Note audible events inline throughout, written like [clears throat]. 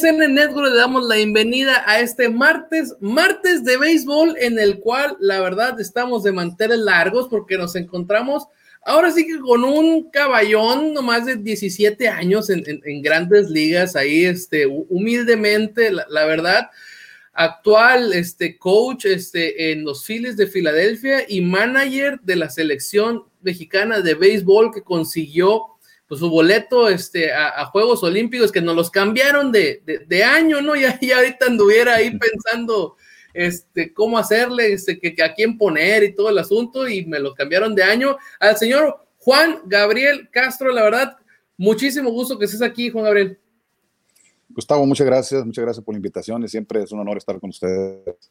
¿Qué tal amigos de ISN Network? Le damos la bienvenida a este martes, martes de béisbol, en el cual la verdad estamos de manteles largos porque nos encontramos ahora sí que con un caballón nomás de 17 años en, grandes ligas, ahí este, humildemente, la, verdad, actual este, coach este, en los Phillies de Filadelfia y manager de la selección mexicana de béisbol que consiguió pues su boleto este, a, Juegos Olímpicos, que nos los cambiaron de, año, ¿no? Ya, ya ahorita anduviera ahí pensando este, cómo hacerle, este, que, a quién poner y todo el asunto, y me los cambiaron de año. Al señor Juan Gabriel Castro, la verdad, muchísimo gusto que estés aquí, Juan Gabriel. Gustavo, muchas gracias, muchas gracias por la invitación y siempre es un honor estar con ustedes.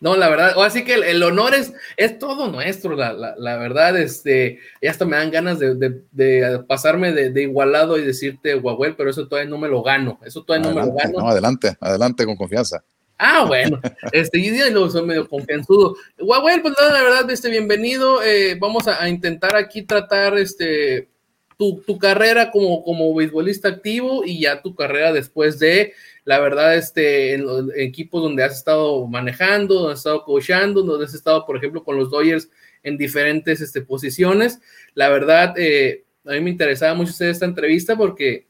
No, la verdad, o así que el, honor es, es todo nuestro, la, la, verdad, este, ya hasta me dan ganas de, pasarme de, igualado y decirte Huawei, pero eso todavía no me lo gano, eso todavía no me lo gano. No, adelante, adelante con confianza. Ah, bueno, [laughs] este, y luego soy medio confianzudo. Huawei, pues nada, la verdad, este, bienvenido, eh, vamos a, intentar aquí tratar, este, tu, tu carrera como, como beisbolista activo y ya tu carrera después de, la verdad, este, en los equipos donde has estado manejando, donde has estado coachando, donde has estado, por ejemplo, con los Dodgers en diferentes este, posiciones. La verdad, eh, a mí me interesaba mucho hacer esta entrevista porque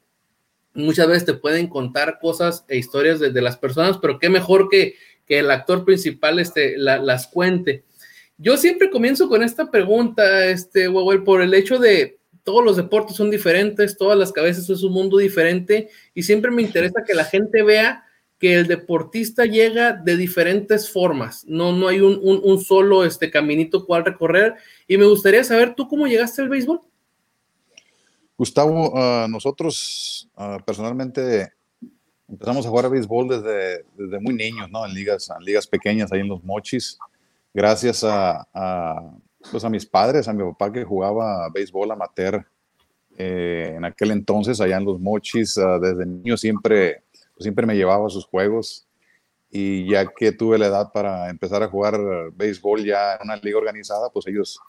muchas veces te pueden contar cosas e historias de, las personas, pero qué mejor que, que el actor principal este, las cuente. Yo siempre comienzo con esta pregunta, este, por el hecho de, todos los deportes son diferentes, todas las cabezas es un mundo diferente y siempre me interesa que la gente vea que el deportista llega de diferentes formas, no, no hay un, solo este, caminito cual recorrer y me gustaría saber tú cómo llegaste al béisbol. Gustavo, ah, nosotros uh, personalmente empezamos a jugar a béisbol desde, desde muy niños, ¿no? En ligas, en ligas pequeñas, ahí en los mochis, gracias a pues a mis padres, a mi papá que jugaba béisbol amateur eh, en aquel entonces allá en los Mochis, ah, desde niño siempre, pues, siempre me llevaba a sus juegos y ya que tuve la edad para empezar a jugar béisbol ya en una liga organizada, pues ellos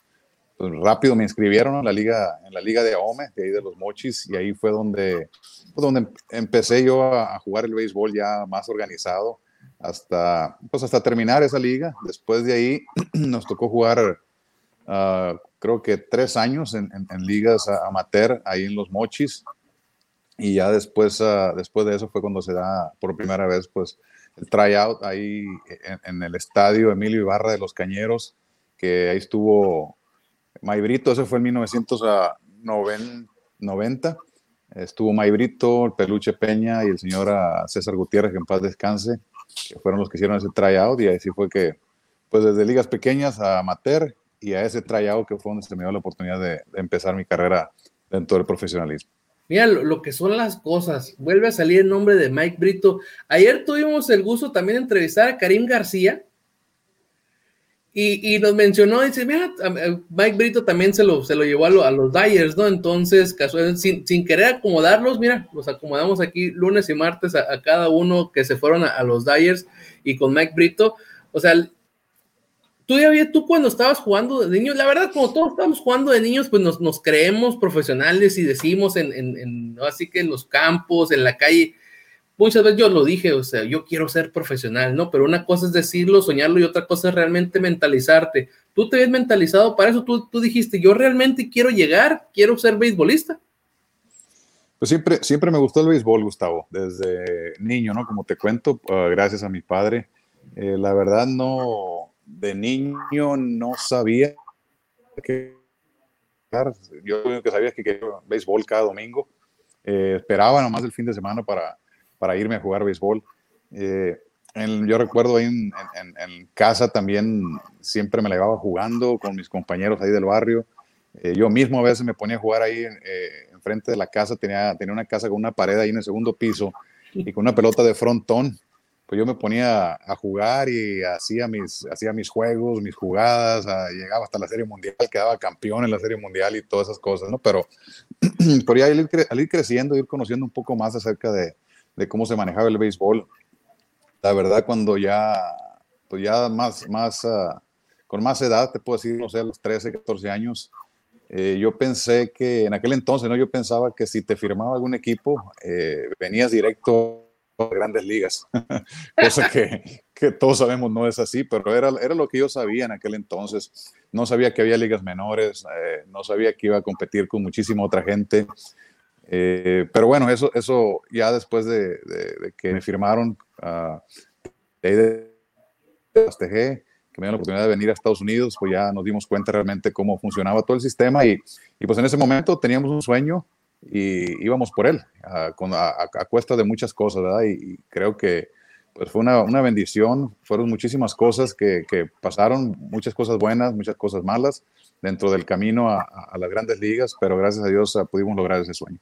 pues, rápido me inscribieron en la liga, en la liga de Ahome, de ahí de los Mochis, y ahí fue donde, pues, donde empecé yo a, jugar el béisbol ya más organizado hasta, pues hasta terminar esa liga. Después de ahí [clears throat] nos tocó jugar Ah, creo que tres años en, ligas amateur ahí en los Mochis. Y ya después, ah, después de eso fue cuando se da por primera vez pues el tryout ahí en, el estadio Emilio Ibarra de los Cañeros, que ahí estuvo Maibrito, ese fue en 1990. Estuvo Maibrito, el Peluche Peña y el señor ah, César Gutiérrez, que en paz descanse, que fueron los que hicieron ese tryout. Y así fue que, pues desde ligas pequeñas a amateur y a ese tryout que fue donde se me dio la oportunidad de, empezar mi carrera dentro del profesionalismo. Mira lo, que son las cosas. Vuelve a salir el nombre de Mike Brito. Ayer tuvimos el gusto también de entrevistar a Karim García y, nos mencionó, dice, mira, Mike Brito también se lo, se lo llevó a, los Dyers, ¿no? Entonces, sin, sin, querer acomodarlos, mira, los acomodamos aquí lunes y martes a, cada uno que se fueron a, a los Dyers y con Mike Brito. O sea, tú cuando estabas jugando de niños, la verdad, como todos estamos jugando de niños, pues nos, creemos profesionales y decimos en, así que en los campos, en la calle, muchas veces yo lo dije, o sea, yo quiero ser profesional, ¿no? Pero una cosa es decirlo, soñarlo y otra cosa es realmente mentalizarte. Tú te ves mentalizado para eso, tú, tú dijiste, yo realmente quiero llegar, quiero ser beisbolista. Pues siempre, siempre me gustó el béisbol, Gustavo, desde niño, ¿no? Como te cuento, ah, gracias a mi padre. Eh, la verdad no, de niño no sabía que yo lo que sabía es que quería béisbol cada domingo. Eh, esperaba nomás el fin de semana para, para irme a jugar béisbol. Eh, yo recuerdo ahí en, casa también siempre me la llevaba jugando con mis compañeros ahí del barrio. Eh, yo mismo a veces me ponía a jugar ahí enfrente de la casa. Tenía, tenía una casa con una pared ahí en el segundo piso y con una pelota de frontón pues yo me ponía a jugar y hacía mis, hacía mis juegos, mis jugadas, llegaba hasta la Serie Mundial, quedaba campeón en la Serie Mundial y todas esas cosas, ¿no? Pero, [clears throat] por ya al ir, al ir, creciendo, ir conociendo un poco más acerca de, de, cómo se manejaba el béisbol, la verdad cuando ya, pues ya más, más, ah, con más edad, te puedo decir, no sé, a los 13, 14 años, eh, yo pensé que en aquel entonces, ¿no? Yo pensaba que si te firmaba algún equipo, eh, venías directo grandes ligas, [laughs] cosa que, todos sabemos no es así, pero era, era lo que yo sabía en aquel entonces. No sabía que había ligas menores, eh, no sabía que iba a competir con muchísima otra gente. pero bueno, eso, eso ya después de, que me firmaron, uh, de, de, que me dio la oportunidad de venir a Estados Unidos, pues ya nos dimos cuenta realmente cómo funcionaba todo el sistema y, y pues en ese momento teníamos un sueño y íbamos por él, a, a, cuesta de muchas cosas. Y, creo que pues fue una, una bendición, fueron muchísimas cosas que, que, pasaron, muchas cosas buenas, muchas cosas malas dentro del camino a, a las grandes ligas, pero gracias a Dios ah, pudimos lograr ese sueño.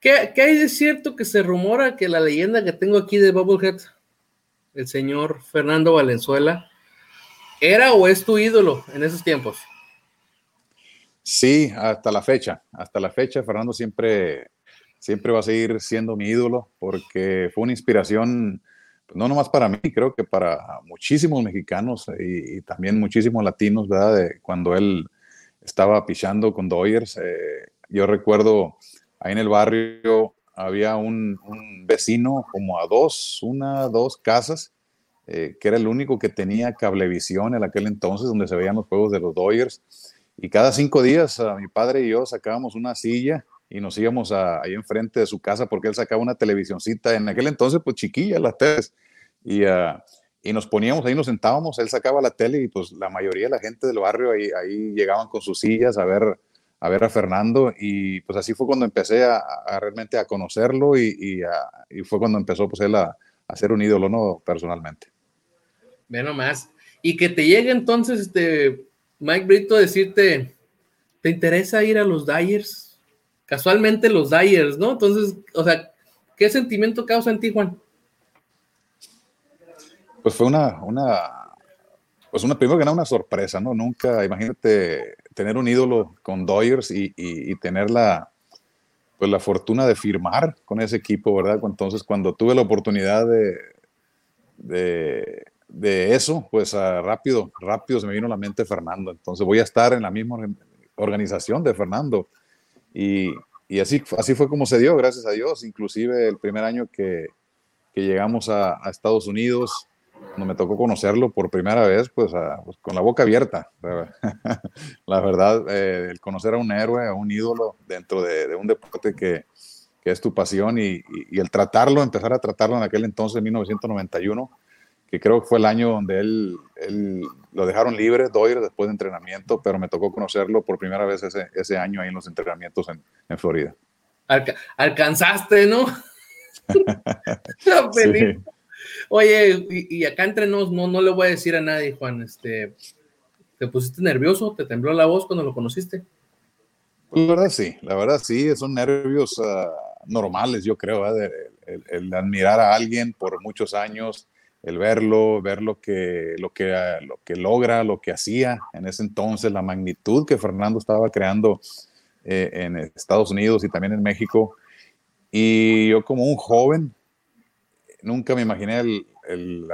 ¿Qué, ¿Qué, hay de cierto que se rumora que la leyenda que tengo aquí de Bubblehead, el señor Fernando Valenzuela, ¿Era o es tu ídolo en esos tiempos? Sí, hasta la fecha. Hasta la fecha, Fernando siempre, siempre va a seguir siendo mi ídolo porque fue una inspiración, pues, no nomás para mí, creo que para muchísimos mexicanos y, también muchísimos latinos, ¿verdad? De cuando él estaba pichando con Doyers. Eh, yo recuerdo ahí en el barrio había un, vecino como a dos, una, dos casas eh, que era el único que tenía cablevisión en aquel entonces, donde se veían los juegos de los Dodgers. Y cada cinco días a mi padre y yo sacábamos una silla y nos íbamos ahí enfrente de su casa porque él sacaba una televisioncita, en aquel entonces pues chiquilla las teles, y, uh, y nos poníamos ahí, nos sentábamos, él sacaba la tele y pues la mayoría de la gente del barrio ahí, ahí llegaban con sus sillas a ver, a ver a Fernando y pues así fue cuando empecé a, a realmente a conocerlo y, y, y, fue cuando empezó pues él a, a ser un ídolo, ¿no? Personalmente. Ve nomás. Y que te llegue entonces este Mike Brito decirte, ¿te interesa ir a los Dyers? Casualmente los Dyers, ¿no? Entonces, o sea, ¿qué sentimiento causa en ti, Juan? Pues fue una, una, pues una, primero que nada, una sorpresa, ¿no? Nunca, imagínate tener un ídolo con Dodgers y, y, y, tener la, pues la fortuna de firmar con ese equipo, ¿verdad? Entonces, cuando tuve la oportunidad de, de de eso, pues uh, rápido, rápido se me vino a la mente Fernando. Entonces voy a estar en la misma organización de Fernando. Y, y así, así fue como se dio, gracias a Dios. Inclusive el primer año que, que llegamos a, Estados Unidos, cuando me tocó conocerlo por primera vez, pues, uh, pues con la boca abierta. [laughs] la verdad, eh, el conocer a un héroe, a un ídolo dentro de, un deporte que, que, es tu pasión y, y, y el tratarlo, empezar a tratarlo en aquel entonces, en 1991 que creo que fue el año donde él, él lo dejaron libre, Doyer, después de entrenamiento, pero me tocó conocerlo por primera vez ese, ese año ahí en los entrenamientos en, en Florida. Alca alcanzaste, ¿no? [laughs] sí. Oye, y, y, acá entre nos, no, no le voy a decir a nadie, Juan, este, ¿te pusiste nervioso? ¿Te tembló la voz cuando lo conociste? Pues la verdad sí, la verdad sí, son nervios uh, normales, yo creo, ¿eh? el, el, el, admirar a alguien por muchos años, el verlo, ver lo que, lo, que, lo que logra, lo que hacía en ese entonces, la magnitud que Fernando estaba creando eh, en Estados Unidos y también en México. Y yo como un joven, nunca me imaginé el,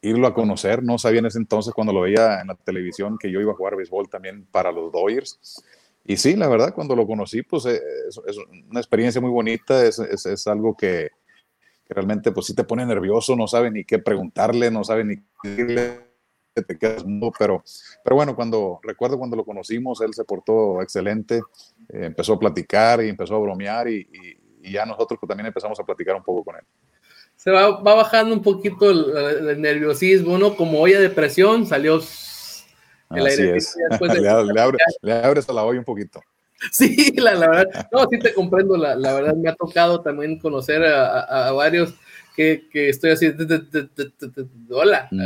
irlo a conocer, no sabía en ese entonces cuando lo veía en la televisión que yo iba a jugar béisbol también para los Dodgers. Y sí, la verdad, cuando lo conocí, pues es, es una experiencia muy bonita, es, es algo que, que realmente pues sí te pone nervioso, no sabe ni qué preguntarle, no sabe ni qué decirle, te quedas mudo, pero, pero bueno, cuando recuerdo cuando lo conocimos, él se portó excelente, eh, empezó a platicar y empezó a bromear y, y, y, ya nosotros pues, también empezamos a platicar un poco con él. Se va, va bajando un poquito el, el, nerviosismo, ¿no? Como olla de presión, salió el Así aire. Es. [laughs] De... le, le, abre, le abres a la olla un poquito. [laughs] Sí, la, la, verdad, no, sí te comprendo, la, la, verdad me ha tocado también conocer a, a, a varios que, que, estoy así, hola, mm.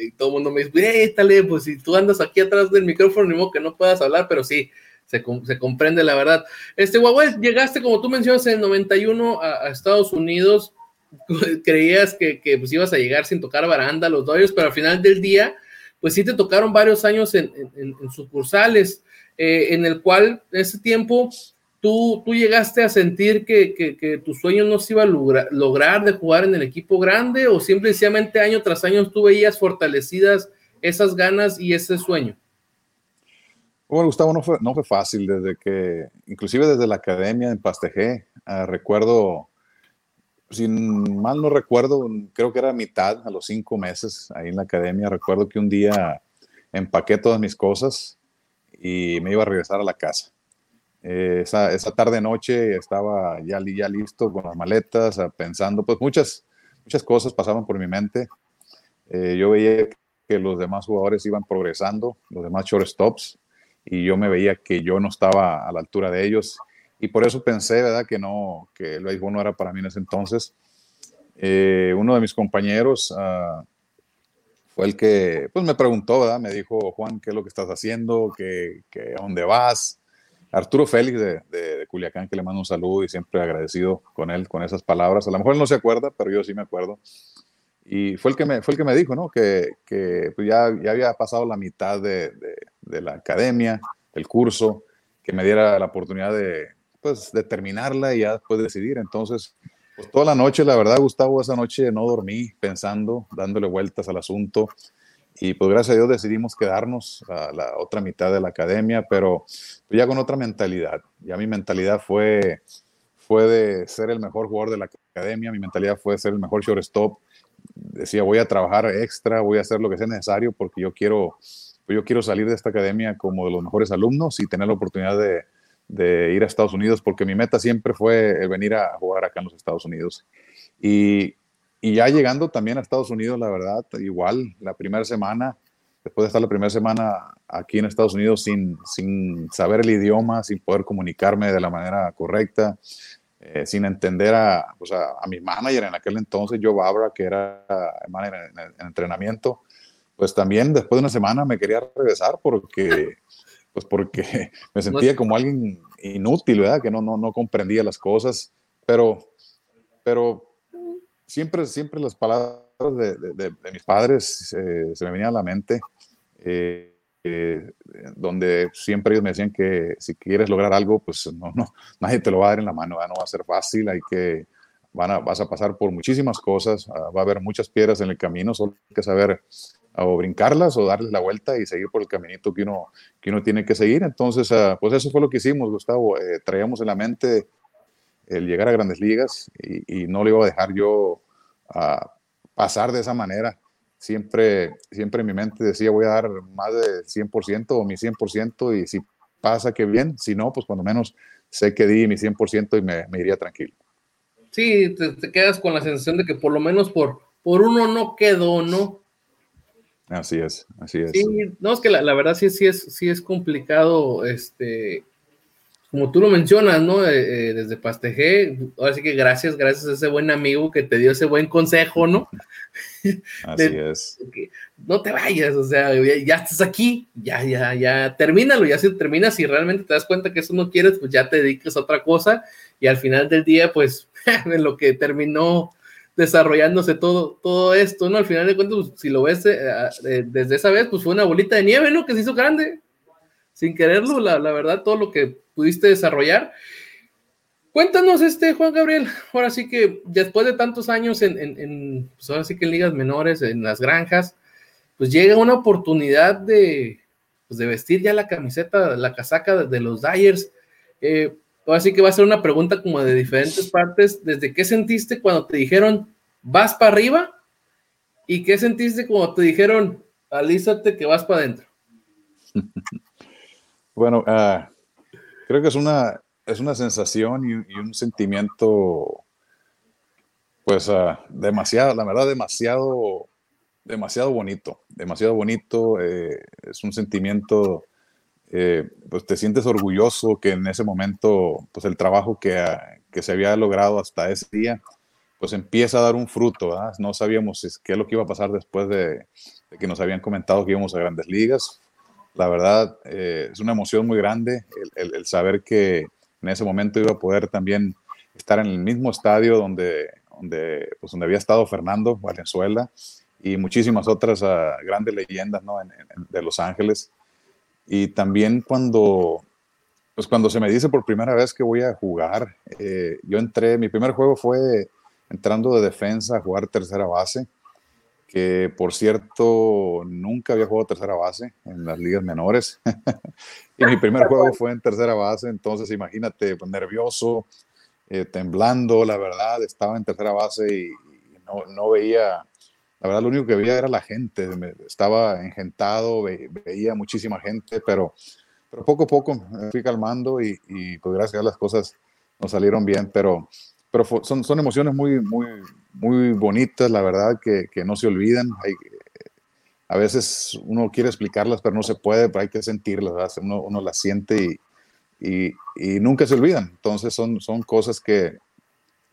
y todo el mundo me dice, étale, pues si tú andas aquí atrás del micrófono, ni modo que no puedas hablar, pero sí, se, se comprende la verdad. Este, Huawei, llegaste, como tú mencionas, en el 91 a, a Estados Unidos, [laughs] creías que, que, pues ibas a llegar sin tocar baranda los doyos, pero al final del día, pues sí te tocaron varios años en, en, en sucursales eh, en el cual ese tiempo tú, tú llegaste a sentir que, que, que, tu sueño no se iba a lograr, lograr de jugar en el equipo grande o simplemente año tras año tú veías fortalecidas esas ganas y ese sueño? Bueno, Gustavo, no fue, no fue fácil desde que, inclusive desde la academia en Pastejé, uh, recuerdo, sin mal no recuerdo, creo que era mitad, a los cinco meses ahí en la academia, recuerdo que un día empaqué todas mis cosas y me iba a regresar a la casa. Eh, esa, esa tarde-noche estaba ya, ya listo con las maletas, pensando, pues muchas, muchas cosas pasaban por mi mente. Eh, yo veía que los demás jugadores iban progresando, los demás shortstops, y yo me veía que yo no estaba a la altura de ellos. Y por eso pensé, ¿verdad?, que no, que el béisbol no era para mí en ese entonces. Eh, uno de mis compañeros uh, fue el que, pues me preguntó, ¿verdad? Me dijo, Juan, ¿qué es lo que estás haciendo? ¿Qué, qué, ¿A dónde vas? Arturo Félix de, de, de, Culiacán, que le mando un saludo y siempre agradecido con él, con esas palabras. A lo mejor él no se acuerda, pero yo sí me acuerdo. Y fue el que me, fue el que me dijo, ¿no? Que, que pues ya, ya había pasado la mitad de, de, la academia, del curso, que me diera la oportunidad de, pues, de terminarla y ya después decidir. Entonces, pues toda la noche, la verdad, Gustavo, esa noche no dormí pensando, dándole vueltas al asunto. Y pues gracias a Dios decidimos quedarnos a la otra mitad de la academia, pero pues, ya con otra mentalidad. Ya mi mentalidad fue, fue de ser el mejor jugador de la academia, mi mentalidad fue ser el mejor shortstop. Decía, voy a trabajar extra, voy a hacer lo que sea necesario porque yo quiero, yo quiero salir de esta academia como de los mejores alumnos y tener la oportunidad de, de ir a Estados Unidos, porque mi meta siempre fue venir a jugar acá en los Estados Unidos. Y, y ya llegando también a Estados Unidos, la verdad, igual, la primera semana, después de estar la primera semana aquí en Estados Unidos sin, sin saber el idioma, sin poder comunicarme de la manera correcta, eh, sin entender a, pues a, a, mi manager en aquel entonces, Joe Babra, que era el manager en, entrenamiento, pues también después de una semana me quería regresar porque, pues porque [laughs] me sentía como alguien inútil, ¿verdad? Que no, no, no comprendía las cosas, pero, pero siempre, siempre las palabras de, de, de mis padres eh, se me venían a la mente, eh, eh, donde siempre ellos me decían que si quieres lograr algo, pues no, no, nadie te lo va a dar en la mano, ¿verdad? no va a ser fácil, hay que, van a, vas a pasar por muchísimas cosas, uh, va a haber muchas piedras en el camino, solo hay que saber o brincarlas o darles la vuelta y seguir por el caminito que uno, que uno tiene que seguir. Entonces, uh, pues eso fue lo que hicimos, Gustavo, eh, traíamos en la mente el llegar a grandes ligas y, no le iba a dejar yo a pasar de esa manera. Siempre, siempre en mi mente decía voy a dar más de 100% o mi 100% y si pasa que bien, si no, pues cuando menos sé que di mi 100% y me, me, iría tranquilo. Sí, te, te, quedas con la sensación de que por lo menos por, por uno no quedó, ¿no? Así es, así es. Sí, no, es que la, la verdad sí, sí, es, sí es complicado este, como tú lo mencionas, ¿no? Eh, eh, desde Pastejé, ahora sí que gracias, gracias a ese buen amigo que te dio ese buen consejo, ¿no? [laughs] Así de, es. no te vayas, o sea, ya, ya, estás aquí, ya, ya, ya, termínalo, ya si terminas y realmente te das cuenta que eso no quieres, pues ya te dediques a otra cosa y al final del día, pues, [laughs] en lo que terminó desarrollándose todo, todo esto, ¿no? Al final de cuentas, pues, si lo ves eh, eh, desde esa vez, pues fue una bolita de nieve, ¿no? Que se hizo grande, sin quererlo, la, la verdad, todo lo que pudiste desarrollar. Cuéntanos, este Juan Gabriel, ahora sí que después de tantos años en, en, en pues ahora sí que en ligas menores, en las granjas, pues llega una oportunidad de, pues de vestir ya la camiseta, la casaca de, de los Dyers. Eh, ahora sí que va a ser una pregunta como de diferentes partes. ¿Desde qué sentiste cuando te dijeron vas para arriba? ¿Y qué sentiste cuando te dijeron alízate que vas para adentro? [laughs] bueno, uh, creo que es una, es una sensación y, un sentimiento, pues, uh, demasiado, la verdad, demasiado, demasiado bonito, demasiado bonito. Eh, es un sentimiento, eh, pues te sientes orgulloso que en ese momento, pues el trabajo que, uh, que se había logrado hasta ese día, pues empieza a dar un fruto. ¿verdad? No sabíamos qué es lo que iba a pasar después de, de que nos habían comentado que íbamos a grandes ligas la verdad eh, es una emoción muy grande el, el, el, saber que en ese momento iba a poder también estar en el mismo estadio donde, donde, pues donde había estado Fernando Valenzuela y muchísimas otras uh, grandes leyendas ¿no? en, en, de Los Ángeles. Y también cuando, pues cuando se me dice por primera vez que voy a jugar, eh, yo entré, mi primer juego fue entrando de defensa a jugar tercera base que por cierto nunca había jugado tercera base en las ligas menores. [laughs] y mi primer juego fue en tercera base, entonces imagínate, pues, nervioso, eh, temblando, la verdad, estaba en tercera base y, no, no, veía, la verdad lo único que veía era la gente, estaba engentado, veía muchísima gente, pero, pero poco a poco me fui calmando y, y pues gracias a las cosas nos salieron bien, pero pero son, son emociones muy, muy, muy bonitas, la verdad, que, que no se olvidan. Hay, a veces uno quiere explicarlas, pero no se puede, pero hay que sentirlas, uno, uno, las siente y, y, y, nunca se olvidan. Entonces son, son cosas que,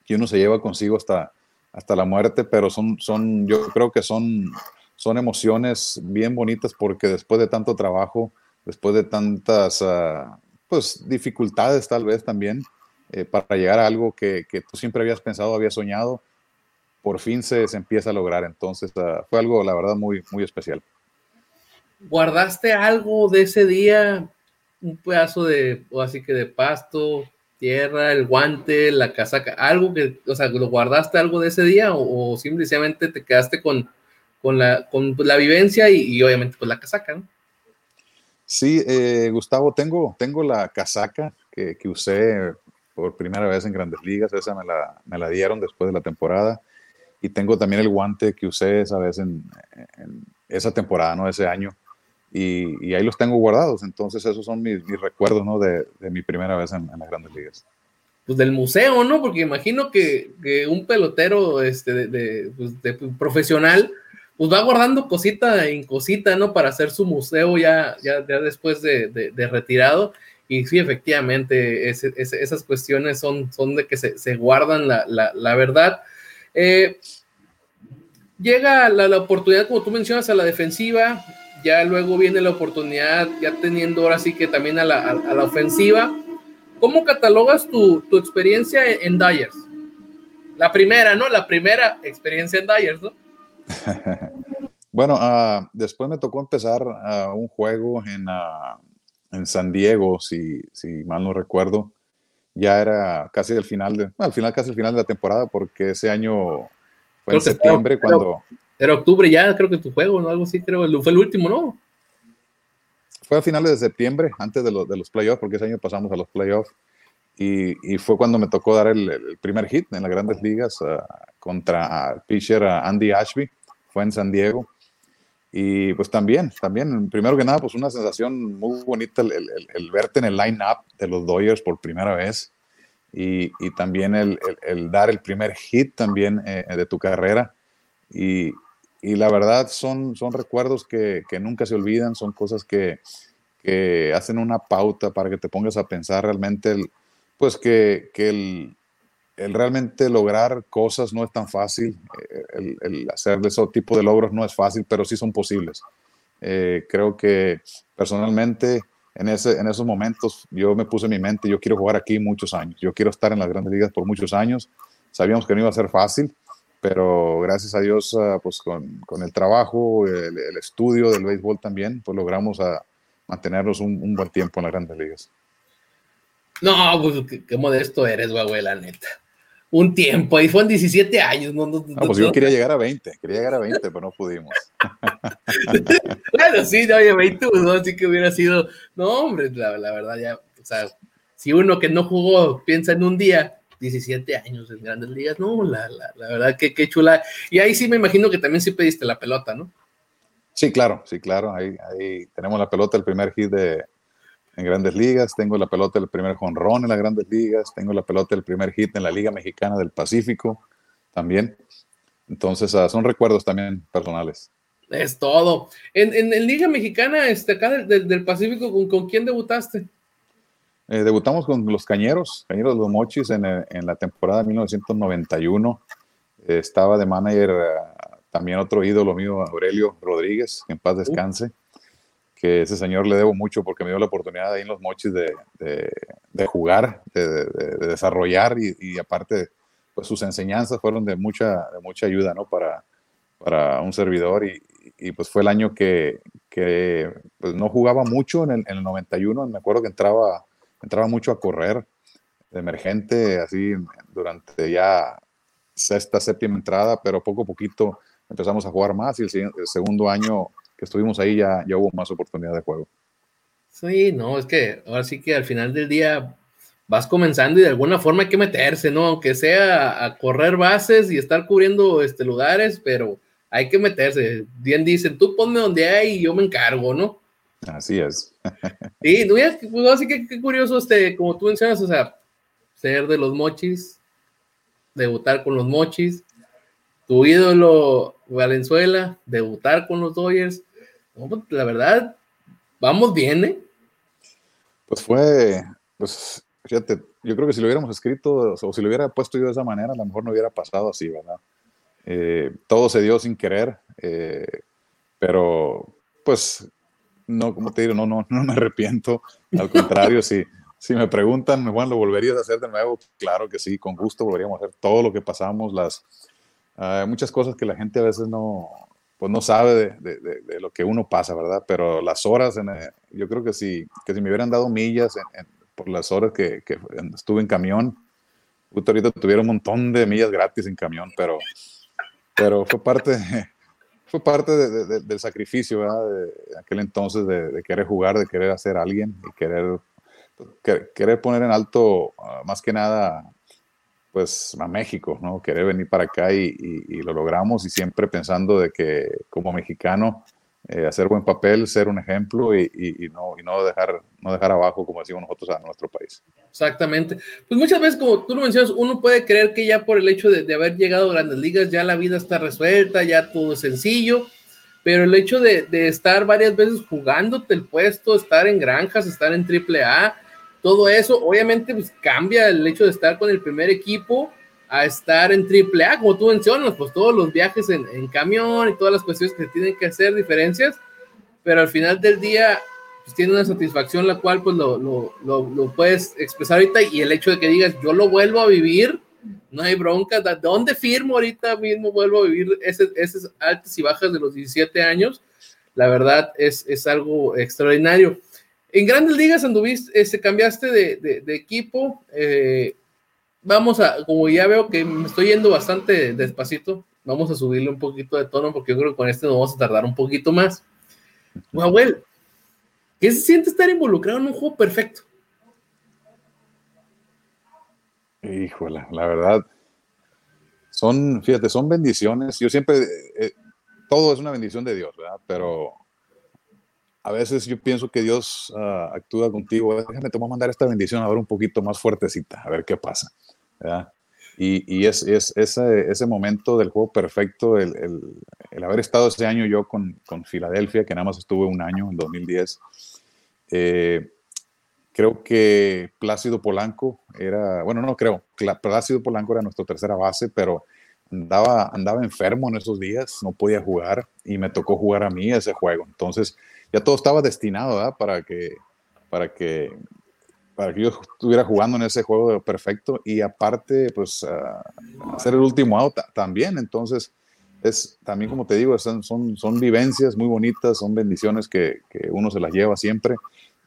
que uno se lleva consigo hasta, hasta la muerte, pero son, son, yo creo que son, son emociones bien bonitas porque después de tanto trabajo, después de tantas uh, pues, dificultades tal vez también, eh, para llegar a algo que, que, tú siempre habías pensado, habías soñado, por fin se, se empieza a lograr. Entonces uh, fue algo, la verdad, muy, muy especial. ¿Guardaste algo de ese día? Un pedazo de, o así que de pasto, tierra, el guante, la casaca, algo que, o sea, ¿lo guardaste algo de ese día o, simplemente te quedaste con, con, la, con la vivencia y, obviamente pues la casaca, ¿no? Sí, eh, Gustavo, tengo, tengo la casaca que, que usé por primera vez en Grandes Ligas, esa me la, me la dieron después de la temporada. Y tengo también el guante que usé esa vez en esa temporada, ¿no? Ese año. Y, y, ahí los tengo guardados. Entonces, esos son mis, mis recuerdos, ¿no? De, de, mi primera vez en, en, las grandes ligas. Pues del museo, ¿no? Porque imagino que, que un pelotero este, de, de, pues de, profesional, pues va guardando cosita en cosita, ¿no? Para hacer su museo ya, ya, ya después de, retirado. Y sí, efectivamente, esas cuestiones son, son de que se, se guardan la, la, la verdad. Eh, llega la, la, oportunidad, como tú mencionas, a la defensiva, ya luego viene la oportunidad, ya teniendo ahora sí que también a la, a, a la ofensiva. ¿Cómo catalogas tu, tu experiencia en, en, Dyers? La primera, ¿no? La primera experiencia en Dyers, ¿no? [laughs] bueno, uh, después me tocó empezar uh, un juego en, uh, en San Diego, si, si mal no recuerdo. Ya era casi el final, de, bueno, al final casi el final de la temporada, porque ese año fue creo en septiembre cuando... Era octubre ya, creo que tu juego, ¿no? Algo así, creo, fue el último, ¿no? Fue a finales de septiembre, antes de, lo, de los playoffs, porque ese año pasamos a los playoffs. Y, y, fue cuando me tocó dar el, el primer hit en las grandes ligas uh, contra el pitcher uh, Andy Ashby. Fue en San Diego. Y pues también, también, primero que nada, pues una sensación muy bonita el, el, el verte en el line-up de los Dodgers por primera vez y, y también el, el, dar el primer hit también eh, de tu carrera. Y, y, la verdad son, son recuerdos que, que nunca se olvidan, son cosas que, que, hacen una pauta para que te pongas a pensar realmente, el, pues que, que el, el realmente lograr cosas no es tan fácil, eh, el, el hacer ese tipo de logros no es fácil, pero sí son posibles. Eh, creo que personalmente en, ese, en esos momentos yo me puse en mi mente, yo quiero jugar aquí muchos años, yo quiero estar en las grandes ligas por muchos años. Sabíamos que no iba a ser fácil, pero gracias a Dios, uh, pues con, con, el trabajo, el, el, estudio del béisbol también, pues logramos a mantenernos un, un, buen tiempo en las grandes ligas. No, pues qué, qué modesto eres, güey, la neta un tiempo, ahí fueron 17 años. No, no, no, pues yo quería llegar a 20, quería llegar a 20, pero no pudimos. [laughs] bueno, sí, no, oye, 21, así que hubiera sido, no, hombre, la, la, verdad ya, o sea, si uno que no jugó piensa en un día, 17 años en grandes ligas, no, la, la, la verdad que qué chula. Y ahí sí me imagino que también sí pediste la pelota, ¿no? Sí, claro, sí, claro, ahí, ahí tenemos la pelota, el primer hit de, en grandes ligas, tengo la pelota del primer jonrón en las grandes ligas, tengo la pelota del primer hit en la Liga Mexicana del Pacífico también. Entonces, uh, son recuerdos también personales. Es todo. En, en, en Liga Mexicana, este, acá del, del, del Pacífico, ¿con, ¿con, quién debutaste? Eh, debutamos con los Cañeros, Cañeros de los Mochis, en, en la temporada de 1991. Eh, estaba de manager uh, también otro ídolo mío, Aurelio Rodríguez, que en paz descanse. Uh que ese señor le debo mucho porque me dio la oportunidad ahí en los mochis de, de, de jugar, de, de desarrollar y, y, aparte, pues sus enseñanzas fueron de mucha, de mucha ayuda, ¿no? Para, para un servidor y, y pues fue el año que, que pues no jugaba mucho en el, en el, 91, me acuerdo que entraba, entraba mucho a correr emergente, así durante ya sexta, séptima entrada, pero poco a poquito empezamos a jugar más y el, segundo año que estuvimos ahí ya, ya hubo más oportunidad de juego. Sí, no, es que ahora sí que al final del día vas comenzando y de alguna forma hay que meterse, ¿no? Aunque sea a correr bases y estar cubriendo este, lugares, pero hay que meterse. Bien dicen, tú ponme donde hay y yo me encargo, ¿no? Así es. [laughs] sí, no, pues, así que qué curioso, este, como tú mencionas, o sea, ser de los mochis, debutar con los mochis, tu ídolo Valenzuela, debutar con los Dodgers. Pues, la verdad, vamos bien, ¿eh? Pues fue, pues fíjate, yo creo que si lo hubiéramos escrito o si lo hubiera puesto yo de esa manera, a lo mejor no hubiera pasado así, ¿verdad? Eh, todo se dio sin querer, eh, pero pues no, como te digo, no, no, no me arrepiento, al contrario, si, si me preguntan, Juan, ¿lo volverías a hacer de nuevo? Claro que sí, con gusto volveríamos a hacer todo lo que pasamos, las uh, muchas cosas que la gente a veces no, pues no sabe de, de, lo que uno pasa, ¿verdad? Pero las horas, en, yo creo que si, que si me hubieran dado millas en, por las horas que, que, estuve en camión. ahorita tuviera un montón de millas gratis en camión, pero, pero fue parte, fue parte de, del sacrificio de aquel entonces de, querer jugar, de querer hacer alguien y querer, querer poner en alto ah, más que nada pues a México, ¿no? Querer venir para acá y, y, lo logramos y siempre pensando de que como mexicano eh, hacer buen papel, ser un ejemplo y, no, no, dejar, no dejar abajo, como decimos nosotros, a nuestro país. Exactamente. Pues muchas veces, como tú lo mencionas, uno puede creer que ya por el hecho de, haber llegado a grandes ligas, ya la vida está resuelta, ya todo es sencillo, pero el hecho de, estar varias veces jugándote el puesto, estar en granjas, estar en triple A, todo eso, obviamente, pues cambia el hecho de estar con el primer equipo a estar en triple A, como tú mencionas, pues todos los viajes en, en, camión y todas las cuestiones que tienen que hacer diferencias, pero al final del día pues tiene una satisfacción la cual pues lo, lo, lo, puedes expresar ahorita y el hecho de que digas yo lo vuelvo a vivir, no hay bronca, ¿de dónde firmo ahorita mismo vuelvo a vivir ese, esas altas y bajas de los 17 años? La verdad es, es algo extraordinario. En grandes ligas anduviste, este, cambiaste de, de, de equipo, eh, vamos a, como ya veo que me estoy yendo bastante despacito, vamos a subirle un poquito de tono porque yo creo que con este nos vamos a tardar un poquito más. Manuel, ¿qué se siente estar involucrado en un juego perfecto? Híjole, la verdad, son, fíjate, son bendiciones. Yo siempre, eh, todo es una bendición de Dios, ¿verdad? Pero a veces yo pienso que Dios uh, actúa contigo. Déjame, te voy a mandar esta bendición a ver un poquito más fuertecita, a ver qué pasa. Y, y es, es, ese, ese, momento del juego perfecto, el, el, el, haber estado ese año yo con, con, Filadelfia, que nada más estuve un año, en 2010. Eh, creo que Plácido Polanco era, bueno, no creo, Plácido Polanco era nuestra tercera base, pero andaba, andaba enfermo en esos días, no podía jugar y me tocó jugar a mí ese juego. Entonces, ya todo estaba destinado para que, para que para que yo estuviera jugando en ese juego perfecto y aparte, pues, uh, hacer el último out también. Entonces, es también, como te digo, son, son, son vivencias muy bonitas, son bendiciones que, uno se las lleva siempre.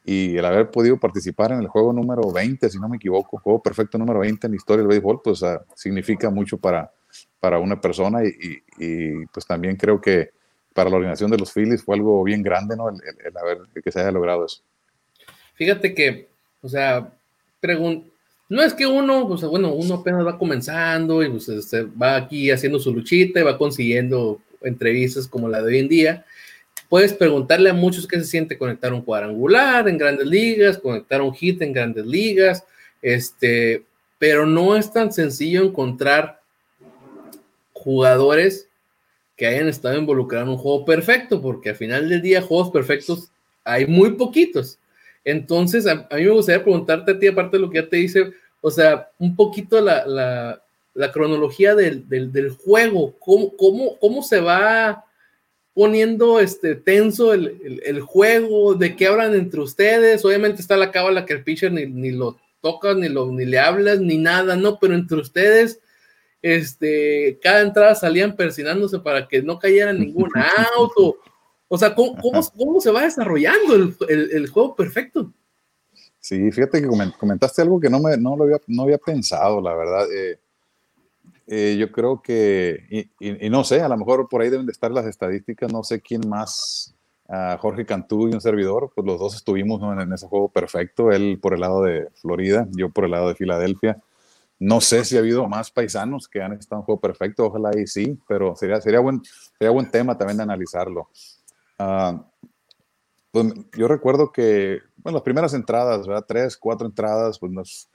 Y el haber podido participar en el juego número 20, si no me equivoco, juego perfecto número 20 en la historia del béisbol, pues uh, significa mucho para, para una persona y, pues también creo que para la organización de los Phillies fue algo bien grande, ¿no? El, el, haber, que se haya logrado eso. Fíjate que, o sea, no es que uno, o sea, bueno, uno apenas va comenzando y pues, este, va aquí haciendo su luchita y va consiguiendo entrevistas como la de hoy en día. Puedes preguntarle a muchos qué se siente conectar un cuadrangular en grandes ligas, conectar un hit en grandes ligas, este, pero no es tan sencillo encontrar jugadores que hayan estado involucrados en un juego perfecto, porque al final del día juegos perfectos hay muy poquitos. Entonces, a, mí me gustaría preguntarte a ti, aparte de lo que ya te dice, o sea, un poquito la, la, la cronología del, del, del, juego, cómo, cómo, cómo se va poniendo este tenso el, el, el, juego, de qué hablan entre ustedes. Obviamente está la cábala que el pitcher ni, ni lo toca, ni, lo, ni le hablas, ni nada, ¿no? Pero entre ustedes, este, cada entrada salían persinándose para que no cayera ningún [laughs] auto. O sea, ¿cómo, cómo, se va desarrollando el, el, juego perfecto? Sí, fíjate que comentaste algo que no, me, no lo había, no había pensado, la verdad. Eh, eh, yo creo que, y, no sé, a lo mejor por ahí deben de estar las estadísticas, no sé quién más, Jorge Cantú y un servidor, pues los dos estuvimos en, ese juego perfecto, él por el lado de Florida, yo por el lado de Filadelfia. No sé si ha habido más paisanos que han estado en juego perfecto, ojalá y sí, pero sería, sería, buen, sería buen tema también de analizarlo. Ah, pues yo recuerdo que, bueno, las primeras entradas, ¿verdad? Tres, cuatro entradas, pues nos,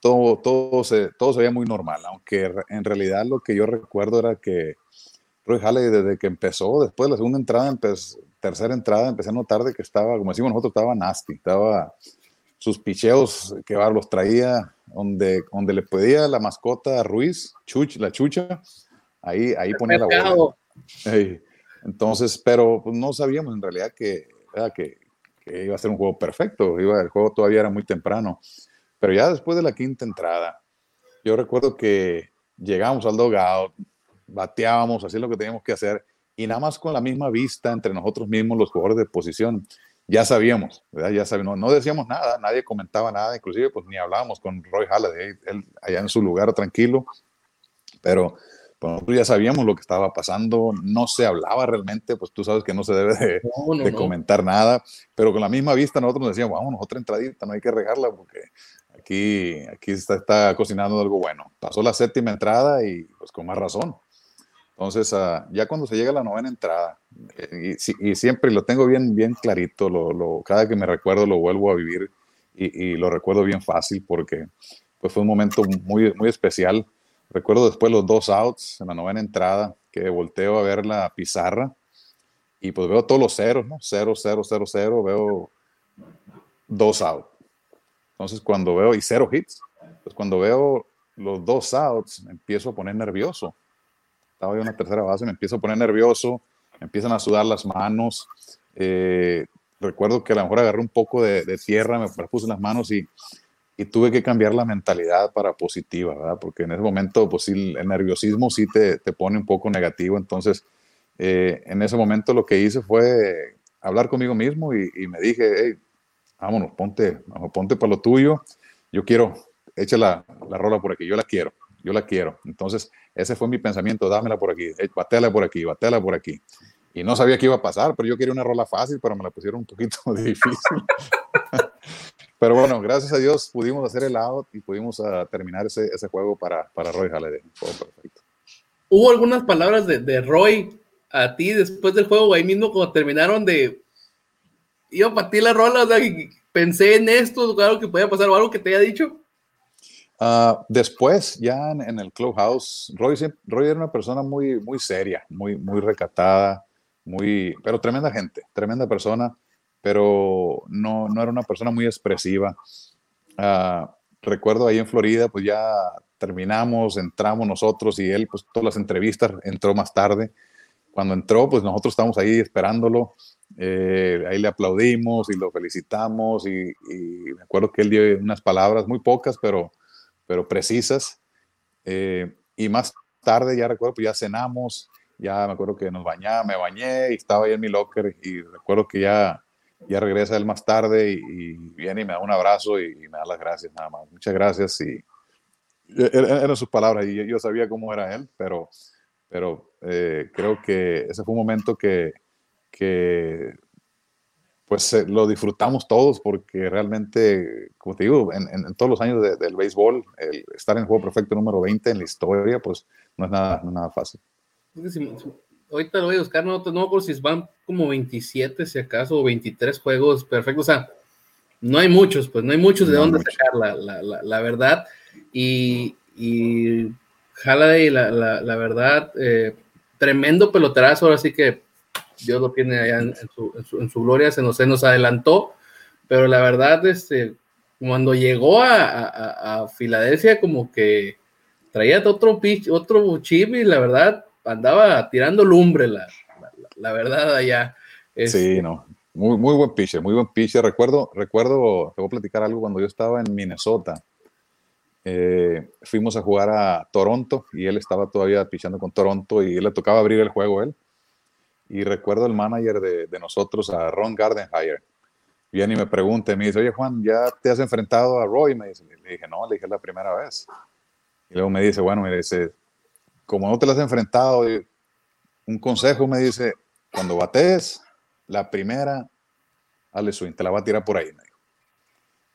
todo, todo, se, todo se veía muy normal, aunque en realidad lo que yo recuerdo era que Roy Halley desde que empezó, después de la segunda entrada, tercera entrada, empecé a notar de que estaba, como decimos nosotros, estaba nasty, estaba sus picheos que los traía donde, donde le pedía la mascota Ruiz, Chuch, la chucha, ahí, ahí ponía la bola. Entonces, pero pues, no sabíamos en realidad que, que, que, iba a ser un juego perfecto, iba, el juego todavía era muy temprano. Pero ya después de la quinta entrada, yo recuerdo que llegamos al dogout, bateábamos, hacíamos lo que teníamos que hacer, y nada más con la misma vista entre nosotros mismos, los jugadores de posición, ya sabíamos, ¿verdad? Ya sabíamos, no, decíamos nada, nadie comentaba nada, inclusive pues ni hablábamos con Roy Halladay, él allá en su lugar tranquilo, pero pues nosotros ya sabíamos lo que estaba pasando, no se hablaba realmente, pues tú sabes que no se debe de, comentar nada, pero con la misma vista nosotros nos decíamos, vamos, otra entradita, no hay que regarla porque aquí, aquí está, está cocinando algo bueno. Pasó la séptima entrada y pues con más razón. Entonces, uh, ya cuando se llega a la novena entrada, eh, y, y, siempre lo tengo bien, bien clarito, lo, lo, cada que me recuerdo lo vuelvo a vivir y, y, lo recuerdo bien fácil porque pues, fue un momento muy, muy especial Recuerdo después los dos outs en la novena entrada, que volteo a ver la pizarra y pues veo todos los ceros, ¿no? Cero, cero, cero, cero, veo dos outs. Entonces cuando veo, y cero hits, pues cuando veo los dos outs, empiezo a poner nervioso. Estaba yo en la tercera base, me empiezo a poner nervioso, me empiezan a sudar las manos. Eh, recuerdo que a lo mejor agarré un poco de, de tierra, me puse las manos y y tuve que cambiar la mentalidad para positiva, ¿verdad? Porque en ese momento, pues sí, el nerviosismo sí te, te pone un poco negativo. Entonces, eh, en ese momento lo que hice fue hablar conmigo mismo y, y me dije, hey, vámonos, ponte, ponte para lo tuyo. Yo quiero, echa la, la, rola por aquí, yo la quiero, yo la quiero. Entonces, ese fue mi pensamiento, dámela por aquí, bateala por aquí, bateala por aquí. Y no sabía qué iba a pasar, pero yo quería una rola fácil, pero me la pusieron un poquito [laughs] difícil. Pero bueno, gracias a Dios pudimos hacer el out y pudimos uh, terminar ese, juego para, para Roy Halladay. perfecto. ¿Hubo algunas palabras de, de, Roy a ti después del juego, ahí mismo cuando terminaron de... Yo para ti la rola, pensé en esto, algo que podía pasar o algo que te haya dicho. Uh, después, ya en, en, el clubhouse, Roy, Roy era una persona muy, muy seria, muy, muy recatada, muy, pero tremenda gente, tremenda persona pero no, no era una persona muy expresiva. Uh, recuerdo ahí en Florida, pues ya terminamos, entramos nosotros y él, pues todas las entrevistas, entró más tarde. Cuando entró, pues nosotros estábamos ahí esperándolo, eh, ahí le aplaudimos y lo felicitamos y, y, me acuerdo que él dio unas palabras muy pocas, pero, pero precisas. Eh, y más tarde, ya recuerdo, pues ya cenamos, ya me acuerdo que nos bañaba, me bañé y estaba ahí en mi locker y recuerdo que ya ya regresa él más tarde y, viene y me da un abrazo y, me da las gracias nada más. Muchas gracias y e, e, eran sus palabras y yo sabía cómo era él, pero, pero eh, creo que ese fue un momento que, que pues lo disfrutamos todos porque realmente, como te digo, en, en, todos los años del béisbol, el estar en el juego perfecto número 20 en la historia, pues no es nada, no es nada fácil ahorita lo voy a buscar, no, no por si van como 27, si acaso, o 23 juegos perfectos. O sea, no hay muchos, pues no hay muchos de dónde sacar la, la, la, verdad. Y, y Halliday, la, la, verdad, eh, tremendo peloterazo, ahora sí que Dios lo tiene allá en, su, gloria, se nos, adelantó, pero la verdad, este, cuando llegó a, Filadelfia, como que traía otro pitch, otro chip y la verdad, andaba tirando lumbre, la, verdad, allá. Sí, este, no. Muy, buen pitcher, muy buen pitcher. Recuerdo, recuerdo, te voy a platicar algo cuando yo estaba en Minnesota. Eh, fuimos a jugar a Toronto y él estaba todavía pichando con Toronto y le tocaba abrir el juego él. Y recuerdo el manager de, nosotros, a Ron Gardenhire, viene y me pregunta, me dice, oye Juan, ¿ya te has enfrentado a Roy? Me dice, le dije, no, le dije la primera vez. Y luego me dice, bueno, me dice, como no te las has enfrentado, un consejo me dice, cuando batees, la primera, dale swing, te la va a tirar por ahí.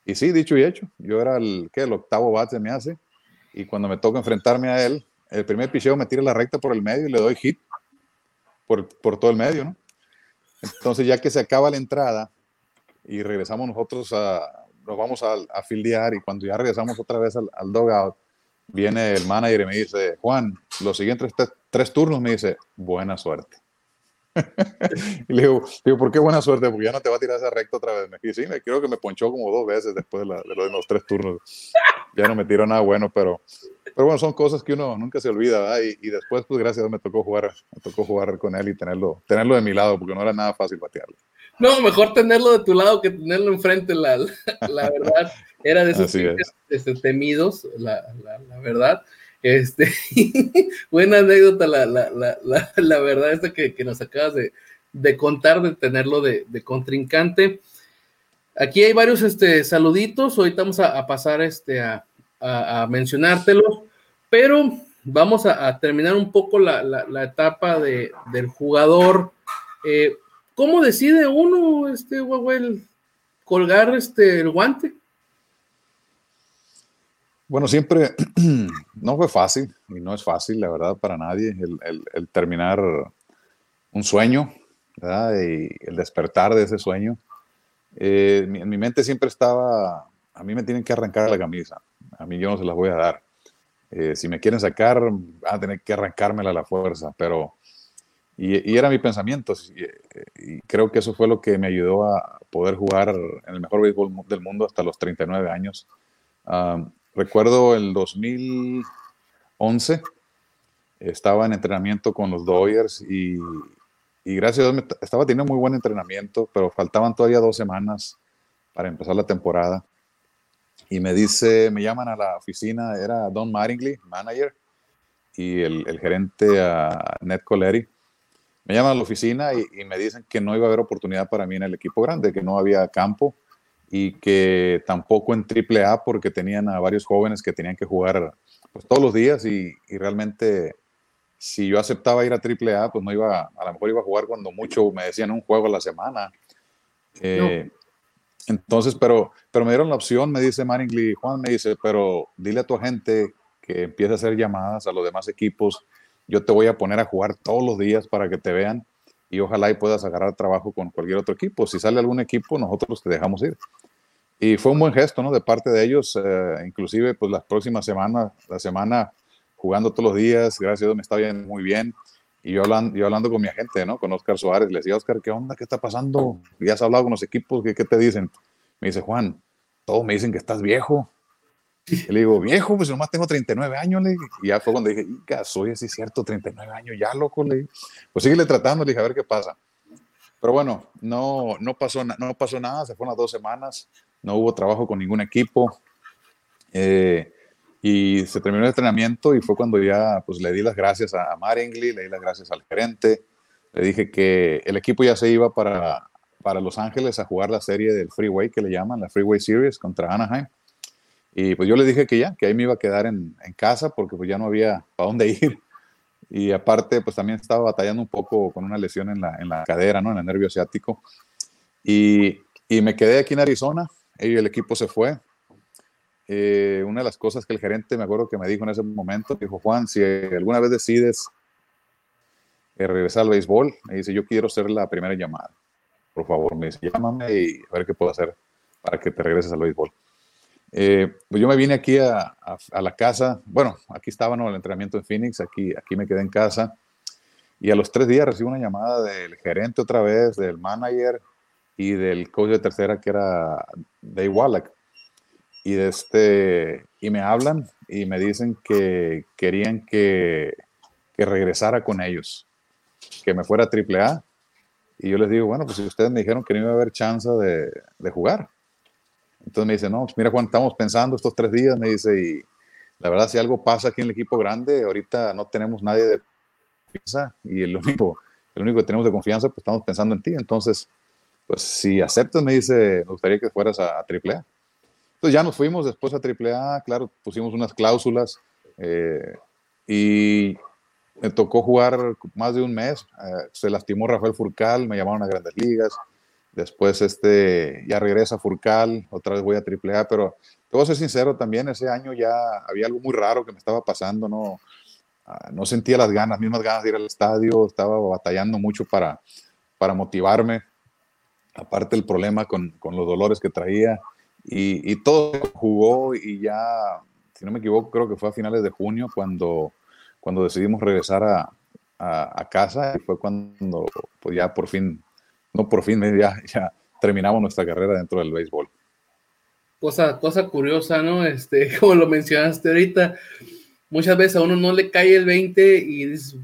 Y sí, dicho y hecho, yo era el, ¿qué? el octavo bate me hace, y cuando me toca enfrentarme a él, el primer picheo me tira la recta por el medio y le doy hit por, por todo el medio, ¿no? Entonces ya que se acaba la entrada y regresamos nosotros a, nos vamos a, a fildear y cuando ya regresamos otra vez al, al dugout, viene el manager y me dice, Juan, los siguientes tres turnos me dice, buena suerte. [laughs] y le digo, digo, ¿por qué buena suerte? Porque ya no te va a tirar esa recta otra vez. Me dice, sí, me creo que me ponchó como dos veces después de, de, los, tres turnos. Ya no me tiró nada bueno, pero, pero bueno, son cosas que uno nunca se olvida, y, y, después, pues gracias a Dios me tocó jugar, me tocó jugar con él y tenerlo, tenerlo de mi lado, porque no era nada fácil batearlo. No, mejor tenerlo de tu lado que tenerlo enfrente, la, la, verdad. Era de esos este, temidos, la, la, la, verdad. Este, [laughs] buena anécdota, la, [laughs] la, verdad, esta que, que nos acabas de, de, contar, de tenerlo de, de, contrincante. Aquí hay varios este, saluditos, ahorita vamos a, pasar este, a, a, mencionártelos, pero vamos a, terminar un poco la, etapa de, del jugador. Eh, ¿Cómo decide uno, este Huawei, colgar este, el guante? Bueno, siempre [clears throat] no fue fácil y no es fácil, la verdad, para nadie el, terminar un sueño y el despertar de ese sueño. Eh, en mi mente siempre estaba, a mí me tienen que arrancar la camisa, a mí yo no se las voy a dar. Eh, si me quieren sacar, van a tener que arrancármela a la fuerza, pero y, era mi pensamiento, y, creo que eso fue lo que me ayudó a poder jugar en el mejor béisbol del mundo hasta los 39 años. Recuerdo el 2011, estaba en entrenamiento con los Dodgers y, y gracias a Dios estaba teniendo muy buen entrenamiento, pero faltaban todavía dos semanas para empezar la temporada. Y me dice, me llaman a la oficina, era Don Mattingly, manager, y el, el gerente a Ned Coleri me llaman a la oficina y, me dicen que no iba a haber oportunidad para mí en el equipo grande, que no había campo y que tampoco en AAA porque tenían a varios jóvenes que tenían que jugar pues, todos los días y, realmente si yo aceptaba ir a AAA, pues no iba, a lo mejor iba a jugar cuando mucho me decían un juego a la semana. Eh, entonces, pero, pero me dieron la opción, me dice Maringly, Juan me dice, pero dile a tu agente que empiece a hacer llamadas a los demás equipos. Yo te voy a poner a jugar todos los días para que te vean y ojalá y puedas agarrar trabajo con cualquier otro equipo. Si sale algún equipo, nosotros te dejamos ir. Y fue un buen gesto, ¿no? De parte de ellos, eh, inclusive, pues las próximas semanas, la semana jugando todos los días, gracias a Dios me está bien, muy bien. Y yo hablando, yo hablando con mi agente, ¿no? Con Oscar Suárez, le decía, Oscar, ¿qué onda? ¿Qué está pasando? ¿Ya has hablado con los equipos? ¿Qué, qué te dicen? Me dice, Juan, todos me dicen que estás viejo. Y le digo, viejo, pues nomás tengo 39 años. Le y ya fue cuando dije, soy así cierto, 39 años, ya loco. Le pues síguele tratando, le dije, a ver qué pasa. Pero bueno, no, no, pasó, no pasó nada, se fueron las dos semanas, no hubo trabajo con ningún equipo. Eh, y se terminó el entrenamiento y fue cuando ya pues le di las gracias a Maringly, le di las gracias al gerente, le dije que el equipo ya se iba para, para Los Ángeles a jugar la serie del Freeway que le llaman, la Freeway Series contra Anaheim. Y pues yo le dije que ya, que ahí me iba a quedar en, en casa porque pues ya no había para dónde [laughs] ir. Y aparte, pues también estaba batallando un poco con una lesión en la, en la cadera, ¿no? En el nervio asiático. Y, y me quedé aquí en Arizona y el equipo se fue. Eh, una de las cosas que el gerente me acuerdo que me dijo en ese momento, dijo, Juan, si alguna vez decides eh, regresar al béisbol, me dice, yo quiero ser la primera llamada. Por favor, me dice, llámame y a ver qué puedo hacer para que te regreses al béisbol. Eh, pues yo me vine aquí a, la casa, bueno, aquí estaba ¿no? el entrenamiento en Phoenix, aquí, aquí me quedé en casa y a los tres días recibo una llamada del gerente otra vez, del manager y del coach de tercera que era Dave Wallach. Y, de este, y me hablan y me dicen que querían que, que regresara con ellos, que me fuera a AAA. Y yo les digo, bueno, pues si ustedes me dijeron que no iba a haber chance de, de jugar, entonces me dice, no, pues mira Juan, estamos pensando estos tres días, me dice, y la verdad si algo pasa aquí en el equipo grande, ahorita no tenemos nadie de confianza y el único, el único que tenemos de confianza, pues estamos pensando en ti. Entonces, pues si aceptas, me dice, me gustaría que fueras a, AAA. Entonces ya nos fuimos después a AAA, claro, pusimos unas cláusulas eh, y, me tocó jugar más de un mes. Eh, se lastimó Rafael Furcal, me llamaron a Grandes Ligas. Después este, ya regresa Furcal, otra vez voy a AAA, pero te voy ser sincero también, ese año ya había algo muy raro que me estaba pasando, no, ah, no sentía las ganas, mismas ganas de ir al estadio, estaba batallando mucho para, para motivarme, aparte el problema con, con los dolores que traía, y, todo jugó y ya, si no me equivoco, creo que fue a finales de junio cuando, cuando decidimos regresar a casa, y fue cuando pues ya por fin no por fin ya, ya terminamos nuestra carrera dentro del béisbol. Cosa, cosa curiosa, ¿no? Este, [laughs] como lo mencionaste ahorita, muchas veces a uno no le cae el 20 y dices,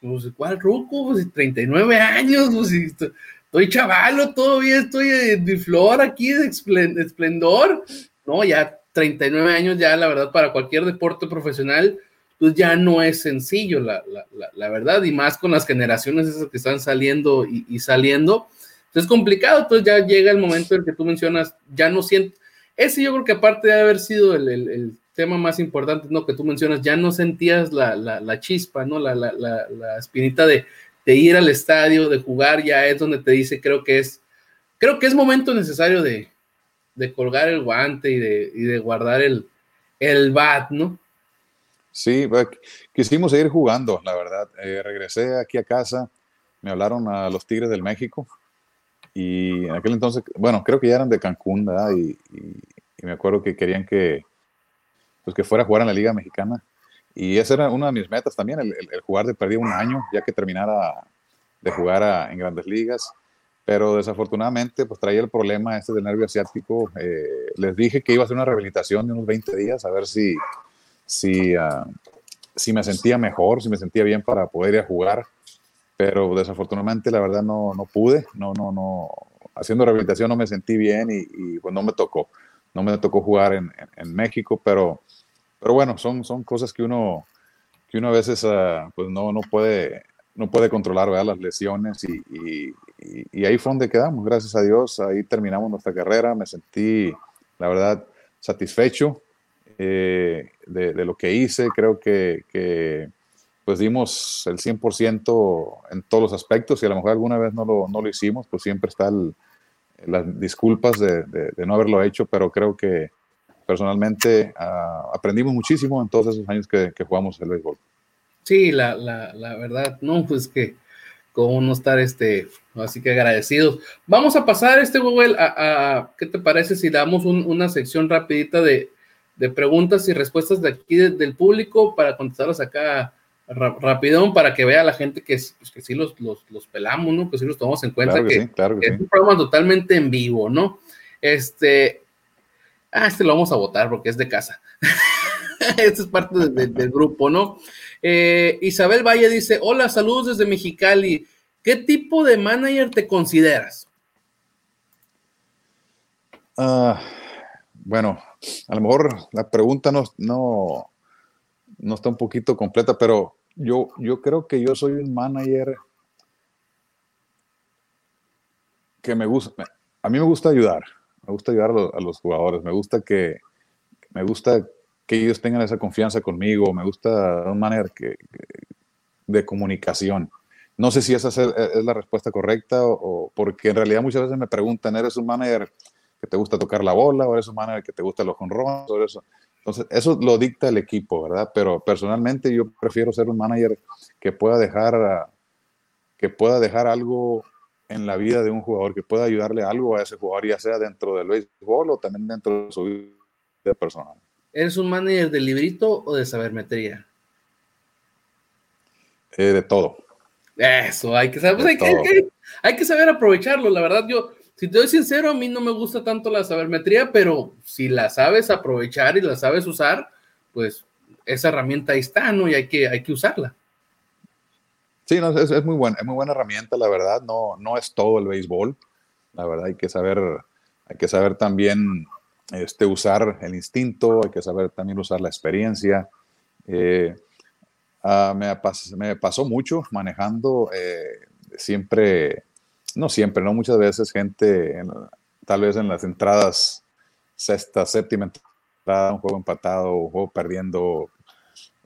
pues, ¿cuál ruco? Pues 39 años, pues, estoy chavalo, todavía estoy de flor aquí, de esplendor. No, ya 39 años, ya la verdad, para cualquier deporte profesional, pues ya no es sencillo, la, la, la, verdad, y más con las generaciones esas que están saliendo y, y saliendo, pues es complicado, entonces ya llega el momento en que tú mencionas, ya no siento, ese yo creo que aparte de haber sido el, el, el tema más importante, ¿no? Que tú mencionas, ya no sentías la, chispa, ¿no? La, la espinita de, de, ir al estadio, de jugar, ya es donde te dice, creo que es, creo que es momento necesario de, de colgar el guante y de, y de guardar el, el bat, ¿no? Sí, quisimos seguir jugando, la verdad. Eh, regresé aquí a casa, me hablaron a los Tigres del México y en aquel entonces, bueno, creo que ya eran de Cancún, ¿verdad? Y, y, y, me acuerdo que querían que, pues que fuera a jugar en la Liga Mexicana. Y esa era una de mis metas también, el, el, el jugar de perdí un año, ya que terminara de jugar a, en grandes ligas. Pero desafortunadamente, pues traía el problema este del nervio asiático. Eh, les dije que iba a hacer una rehabilitación de unos 20 días, a ver si, si, uh, si me sentía mejor, si me sentía bien para poder ir a jugar, pero desafortunadamente la verdad no, no pude, no, no, no, haciendo rehabilitación no me sentí bien y, y pues no me tocó, no me tocó jugar en, en, en, México, pero, pero bueno, son, son cosas que uno, que uno a veces uh, pues no, no puede no puede controlar ¿verdad? las lesiones y, y, y, ahí fue donde quedamos, gracias a Dios, ahí terminamos nuestra carrera, me sentí, la verdad, satisfecho, eh, de, lo que hice. Creo que, que pues dimos el 100% en todos los aspectos y a lo mejor alguna vez no lo, no lo hicimos, pues siempre están las disculpas de, de, no haberlo hecho, pero creo que personalmente uh, aprendimos muchísimo en todos esos años que, jugamos el béisbol. Sí, la, la, verdad, no, pues que como no estar este, así que agradecidos. Vamos a pasar este Google a, ¿qué te parece si damos un, una sección rapidita de, de preguntas y respuestas de aquí de, del público para contestarlas acá rapidón para que vea la gente que, pues, que sí los, los, los, pelamos, ¿no? Que sí los tomamos en cuenta, claro que, que, sí, claro que, que sí. es un programa totalmente en vivo, ¿no? Este, ah, este lo vamos a votar porque es de casa. [laughs] este es parte de, de, del grupo, ¿no? Eh, Isabel Valle dice, hola, saludos desde Mexicali. ¿Qué tipo de manager te consideras? Uh, bueno, a lo mejor la pregunta no, no, no está un poquito completa, pero yo, yo creo que yo soy un manager que me gusta, a mí me gusta ayudar, me gusta ayudar a los, jugadores, me gusta que, me gusta que ellos tengan esa confianza conmigo, me gusta un manager que, de comunicación. No sé si esa es, es la respuesta correcta o, o, porque en realidad muchas veces me preguntan, ¿eres un manager que te gusta tocar la bola o eres un manager que te gusta los jonrones o eso? Entonces, eso lo dicta el equipo, ¿verdad? Pero personalmente yo prefiero ser un manager que pueda dejar, que pueda dejar algo en la vida de un jugador, que pueda ayudarle algo a ese jugador, ya sea dentro del béisbol o también dentro de su vida personal. ¿Eres un manager de librito o de sabermetría? Eh, de todo. Eso, hay que saber, pues hay, que, hay, que, hay que saber aprovecharlo. La verdad, yo, si te doy sincero, a mí no me gusta tanto la sabermetría, pero si la sabes aprovechar y la sabes usar, pues esa herramienta ahí está, ¿no? Y hay que, hay que usarla. Sí, no, es, es, muy buena, es muy buena herramienta, la verdad. No, no es todo el béisbol. La verdad, hay que saber, hay que saber también este, usar el instinto, hay que saber también usar la experiencia. Eh, me, pas, me, pasó mucho manejando eh, siempre no siempre, no muchas veces gente, en, tal vez en las entradas sexta, séptima entrada, un juego empatado, un juego perdiendo,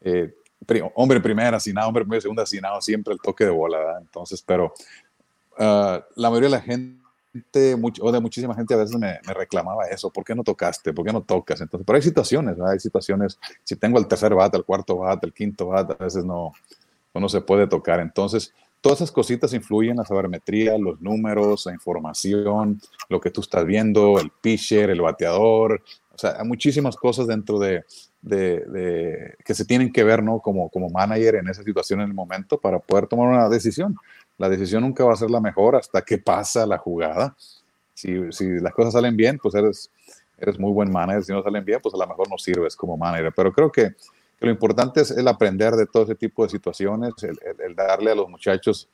eh, hombre primera, asignado, hombre primera, segunda, asignado, siempre el toque de bola, ¿verdad? Entonces, pero ah, la mayoría de la gente, o de muchísima gente a veces me, reclamaba eso, ¿por qué no tocaste? ¿Por qué no tocas? Entonces, pero hay situaciones, ¿verdad? Hay situaciones, si tengo el tercer bate, el cuarto bate, el quinto bate, a veces no, no se puede tocar. Entonces, todas esas cositas influyen, la sabermetría, los números, la información, lo que tú estás viendo, el pitcher, el bateador, o sea, hay muchísimas cosas dentro de, de, que se tienen que ver, ¿no? Como, como manager en esa situación en el momento para poder tomar una decisión. La decisión nunca va a ser la mejor hasta que pasa la jugada. Si, si las cosas salen bien, pues eres, eres muy buen manager. Si no salen bien, pues a lo mejor no sirves como manager. Pero creo que, lo importante es el aprender de todo ese tipo de situaciones, el, darle a los muchachos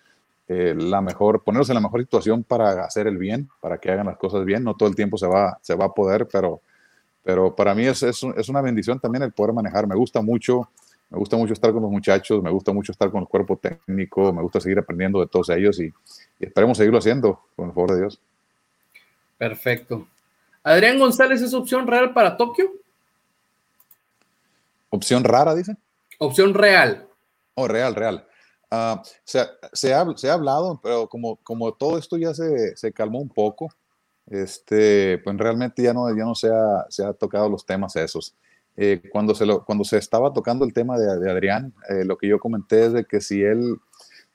eh, la mejor, ponerlos en la mejor situación para hacer el bien, para que hagan las cosas bien. No todo el tiempo se va, se va a poder, pero pero para mí es, es, una bendición también el poder manejar. Me gusta mucho, me gusta mucho estar con los muchachos, me gusta mucho estar con el cuerpo técnico, me gusta seguir aprendiendo de todos ellos y, esperemos seguirlo haciendo, con el favor de Dios. Perfecto. Adrián González es opción real para Tokio. Opción rara, dice. Opción real. Oh, real, real. Uh, se, se, ha, se, ha, hablado, pero como, como todo esto ya se, se calmó un poco, este, pues realmente ya no, ya no se, ha, se ha tocado los temas esos. Eh, cuando, se lo, cuando se estaba tocando el tema de, de Adrián, eh, lo que yo comenté es de que si él,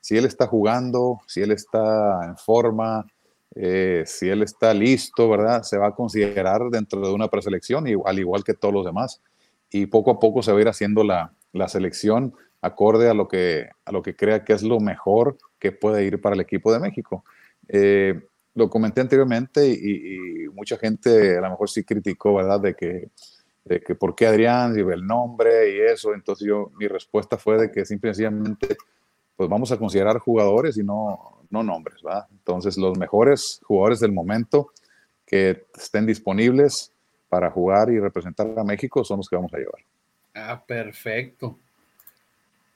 si él está jugando, si él está en forma, eh, si él está listo, ¿verdad? Se va a considerar dentro de una preselección, al igual que todos los demás. Y poco a poco se va a ir haciendo la, la selección acorde a lo, que, a lo que crea que es lo mejor que puede ir para el equipo de México. Eh, lo comenté anteriormente y, mucha gente a lo mejor sí criticó, ¿verdad? De que, de que por qué Adrián, el nombre y eso. Entonces yo, mi respuesta fue de que simplemente, pues vamos a considerar jugadores y no, no nombres, ¿verdad? Entonces los mejores jugadores del momento que estén disponibles para jugar y representar a México son los que vamos a llevar. Ah, perfecto.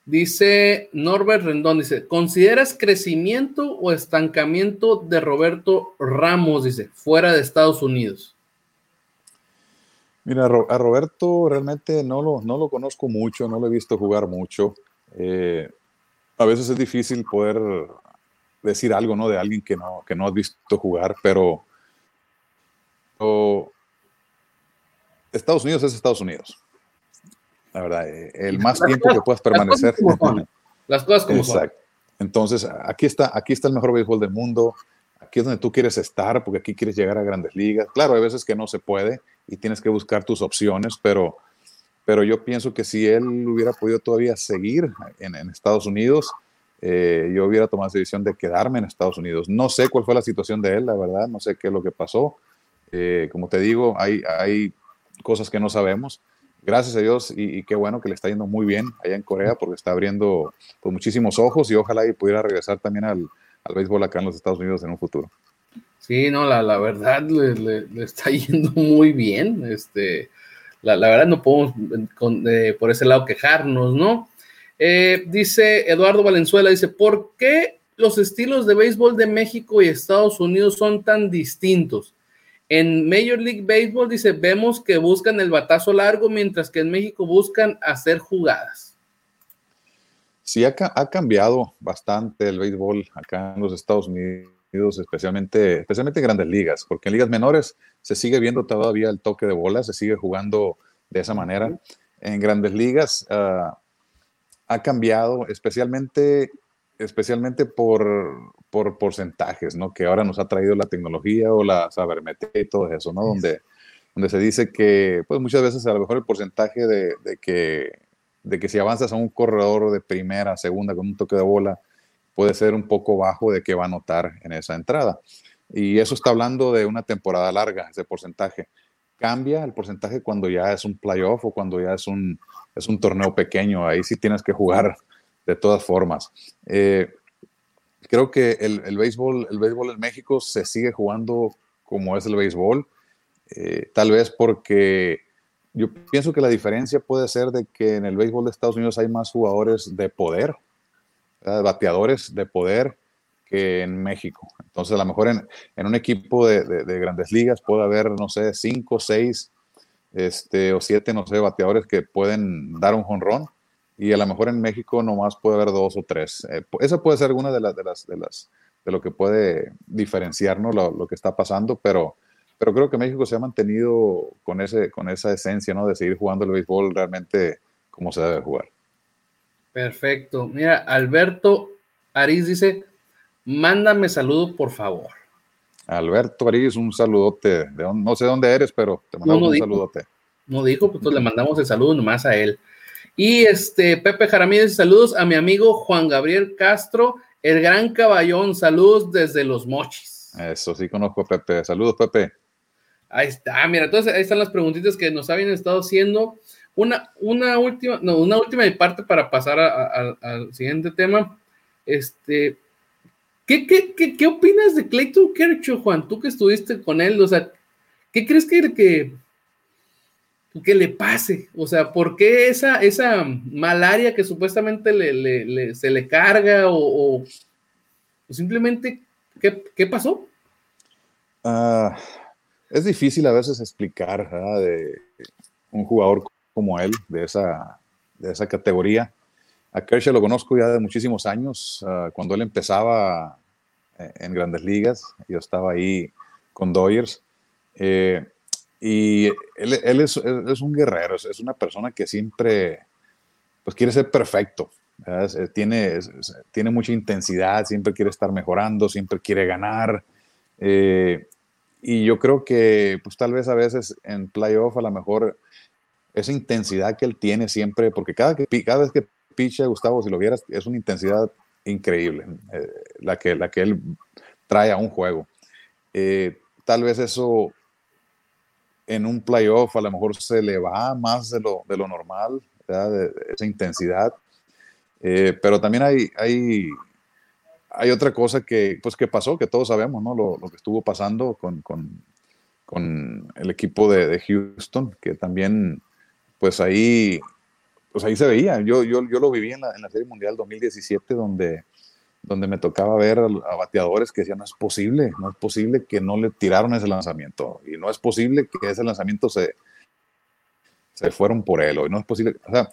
Dice Norbert Rendón, dice, ¿consideras crecimiento o estancamiento de Roberto Ramos, dice, fuera de Estados Unidos? Mira, a Roberto realmente no lo, no lo conozco mucho, no lo he visto jugar mucho. Eh, a veces es difícil poder decir algo, ¿no? De alguien que no, que no has visto jugar, pero, pero Estados Unidos es Estados Unidos la verdad, eh, el más tiempo que puedas permanecer. Las cosas como son. Entonces, aquí está, aquí está el mejor béisbol del mundo, aquí es donde tú quieres estar, porque aquí quieres llegar a grandes ligas. Claro, hay veces que no se puede y tienes que buscar tus opciones, pero, pero yo pienso que si él hubiera podido todavía seguir en, Estados Unidos, eh, yo hubiera tomado la decisión de quedarme en Estados Unidos. No sé cuál fue la situación de él, la verdad, no sé qué es lo que pasó. Eh, como te digo, hay, hay cosas que no sabemos gracias a Dios y, qué bueno que le está yendo muy bien allá en Corea porque está abriendo pues, muchísimos ojos y ojalá y pudiera regresar también al, béisbol acá en los Estados Unidos en un futuro. Sí, no, la, verdad le, está [laughs] yendo muy bien. Este, la, verdad no podemos con, por ese lado quejarnos, ¿no? Eh, dice Eduardo Valenzuela, dice, ¿por qué los estilos de béisbol de México y Estados Unidos son tan distintos? En Major League Baseball dice, vemos que buscan el batazo largo, mientras que en México buscan hacer jugadas. Sí, ha, cambiado bastante el béisbol acá en los Estados Unidos, especialmente, especialmente en grandes ligas, porque en ligas menores se sigue viendo todavía el toque de bola, se sigue jugando de esa manera. En grandes ligas ah, ha cambiado, especialmente especialmente por, por porcentajes, ¿no? Que ahora nos ha traído la tecnología o la sabermetría y todo eso, ¿no? Donde, donde se dice que, pues muchas veces a lo mejor el porcentaje de, de, que, de que si avanzas a un corredor de primera, segunda con un toque de bola, puede ser un poco bajo de que va a notar en esa entrada. Y eso está hablando de una temporada larga, ese porcentaje. Cambia el porcentaje cuando ya es un playoff o cuando ya es un, es un torneo pequeño. Ahí sí tienes que jugar de todas formas. Eh, creo que el, béisbol, el béisbol en México se sigue jugando como es el béisbol, eh, tal vez porque yo pienso que la diferencia puede ser de que en el béisbol de Estados Unidos hay más jugadores de poder, bateadores de poder que en México. Entonces, a lo mejor en, en un equipo de, de, grandes ligas puede haber, no sé, cinco, seis este, o siete, no sé, bateadores que pueden dar un jonrón y a lo mejor en México nomás puede haber dos o tres. Eh, esa puede ser una de las, de las, de las, de lo que puede diferenciarnos lo, lo, que está pasando, pero, pero creo que México se ha mantenido con, ese, con esa esencia, ¿no? De seguir jugando el béisbol realmente como se debe jugar. Perfecto. Mira, Alberto Ariz dice, mándame saludo, por favor. Alberto Ariz, un saludote. De, no sé dónde eres, pero te mandamos un saludote. No dijo, pues le mandamos el saludo nomás a él. Y este, Pepe Jaramírez, saludos a mi amigo Juan Gabriel Castro, el gran caballón, saludos desde los mochis. Eso sí conozco a Pepe, saludos Pepe. Ahí está, mira, entonces ahí están las preguntitas que nos habían estado haciendo. Una, una última, no, una última parte para pasar al siguiente tema. Este, ¿qué, qué, qué, opinas de Clayton Kershaw, Juan? Tú que estuviste con él, o sea, ¿qué crees que, que que le pase. O sea, ¿por qué esa, esa malaria que supuestamente le, se le carga o, simplemente ¿qué, pasó? Ah, es difícil a veces explicar de un jugador como él, de esa, de esa categoría. A Kershaw lo conozco ya de muchísimos años, ah, cuando él empezaba eh, en grandes ligas, yo estaba ahí con Dodgers. Eh, y él, él es, es, un guerrero, es, una persona que siempre pues quiere ser perfecto. tiene, tiene mucha intensidad, siempre quiere estar mejorando, siempre quiere ganar. Eh, y yo creo que pues tal vez a veces en playoff a lo mejor esa intensidad que él tiene siempre, porque cada, que, cada vez que picha Gustavo, si lo vieras, es una intensidad increíble, eh, la, que, la que él trae a un juego. Eh, tal vez eso en un playoff a lo mejor se le va más de lo, de lo normal, de, esa intensidad. Eh, pero también hay, hay, hay otra cosa que, pues, que pasó, que todos sabemos, ¿no? Lo, lo que estuvo pasando con, con, con el equipo de, de, Houston, que también, pues ahí, pues ahí se veía. Yo, yo, yo lo viví en la, en la Serie Mundial 2017, donde donde me tocaba ver a, bateadores que decían, no es posible, no es posible que no le tiraron ese lanzamiento, y no es posible que ese lanzamiento se, se fueron por él, y no es posible, o sea,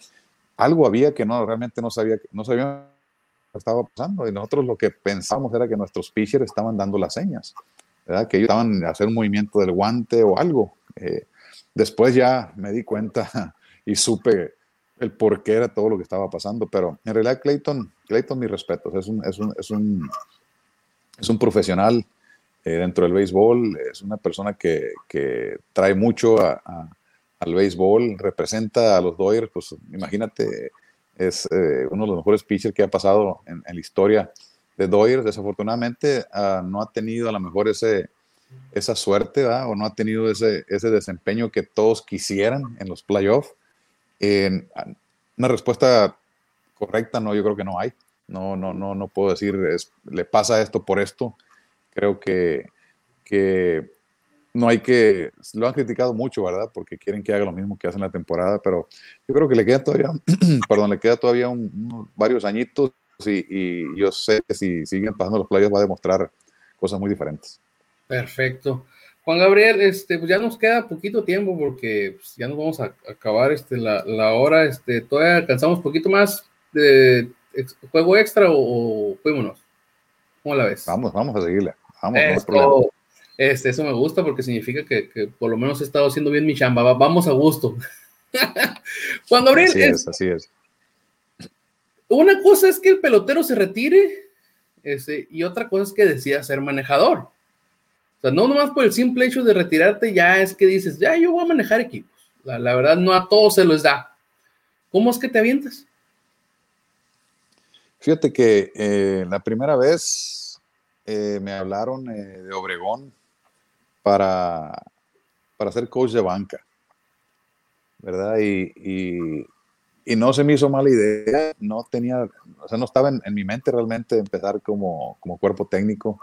algo había que no, realmente no sabía, no sabía qué estaba pasando, y nosotros lo que pensamos era que nuestros pitchers estaban dando las señas, ¿verdad? que ellos estaban a hacer un movimiento del guante o algo. Eh, después ya me di cuenta [laughs] y supe el por qué era todo lo que estaba pasando, pero en realidad Clayton, Clayton, mis respetos, es un, es un, es un, es un profesional eh, dentro del béisbol, es una persona que, que trae mucho a, al béisbol, representa a los Dodgers, pues imagínate, es eh, uno de los mejores pitchers que ha pasado en, la historia de Dodgers, desafortunadamente uh, no ha tenido a lo mejor ese, esa suerte, o no ha tenido ese, ese desempeño que todos quisieran en los playoffs una respuesta correcta, no, yo creo que no hay. No, no, no, no puedo decir, le pasa esto por esto. Creo que, que no hay que, lo han criticado mucho, ¿verdad? Porque quieren que haga lo mismo que hace en la temporada, pero yo creo que le queda todavía, [clears throat] perdón, le queda todavía varios añitos y, yo sé que si siguen pasando los playos va a demostrar cosas muy diferentes. Perfecto. Juan Gabriel, este, pues ya nos queda poquito tiempo porque pues, ya nos vamos a acabar este, la, la, hora. Este, todavía alcanzamos poquito más de juego extra o, fuímonos. ¿Cómo la ves? Vamos, vamos a seguirle. Vamos, Esto, este, eso me gusta porque significa que, que, por lo menos he estado haciendo bien mi chamba. Vamos a gusto. [laughs] Juan Gabriel. Así es, así es. Una cosa es que el pelotero se retire este, y otra cosa es que decida ser manejador no nomás por el simple hecho de retirarte, ya es que dices, ya yo voy a manejar equipos. La, verdad, no a todos se les da. ¿Cómo es que te avientas? Fíjate que eh, la primera vez eh, me hablaron eh, de Obregón para, para ser coach de banca, ¿verdad? Y, no se me hizo mala idea, no tenía, o sea, no estaba en, en mi mente realmente empezar como, como cuerpo técnico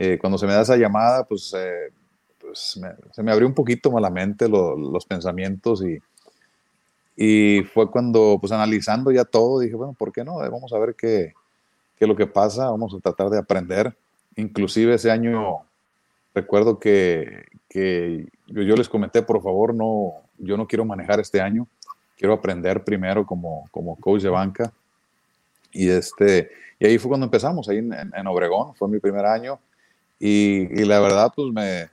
eh, cuando se me da esa llamada, pues, eh, pues se me abrió un poquito malamente los pensamientos y, y fue cuando, pues analizando ya todo, dije, bueno, ¿por qué no? Vamos a ver qué, qué es lo que pasa, vamos a tratar de aprender. Inclusive ese año, recuerdo que, que yo, les comenté, por favor, no, yo no quiero manejar este año. quiero aprender primero como, como coach de banca. Y, este, y ahí fue cuando empezamos, ahí en, Obregón, fue mi primer año. Y, y la verdad, pues me,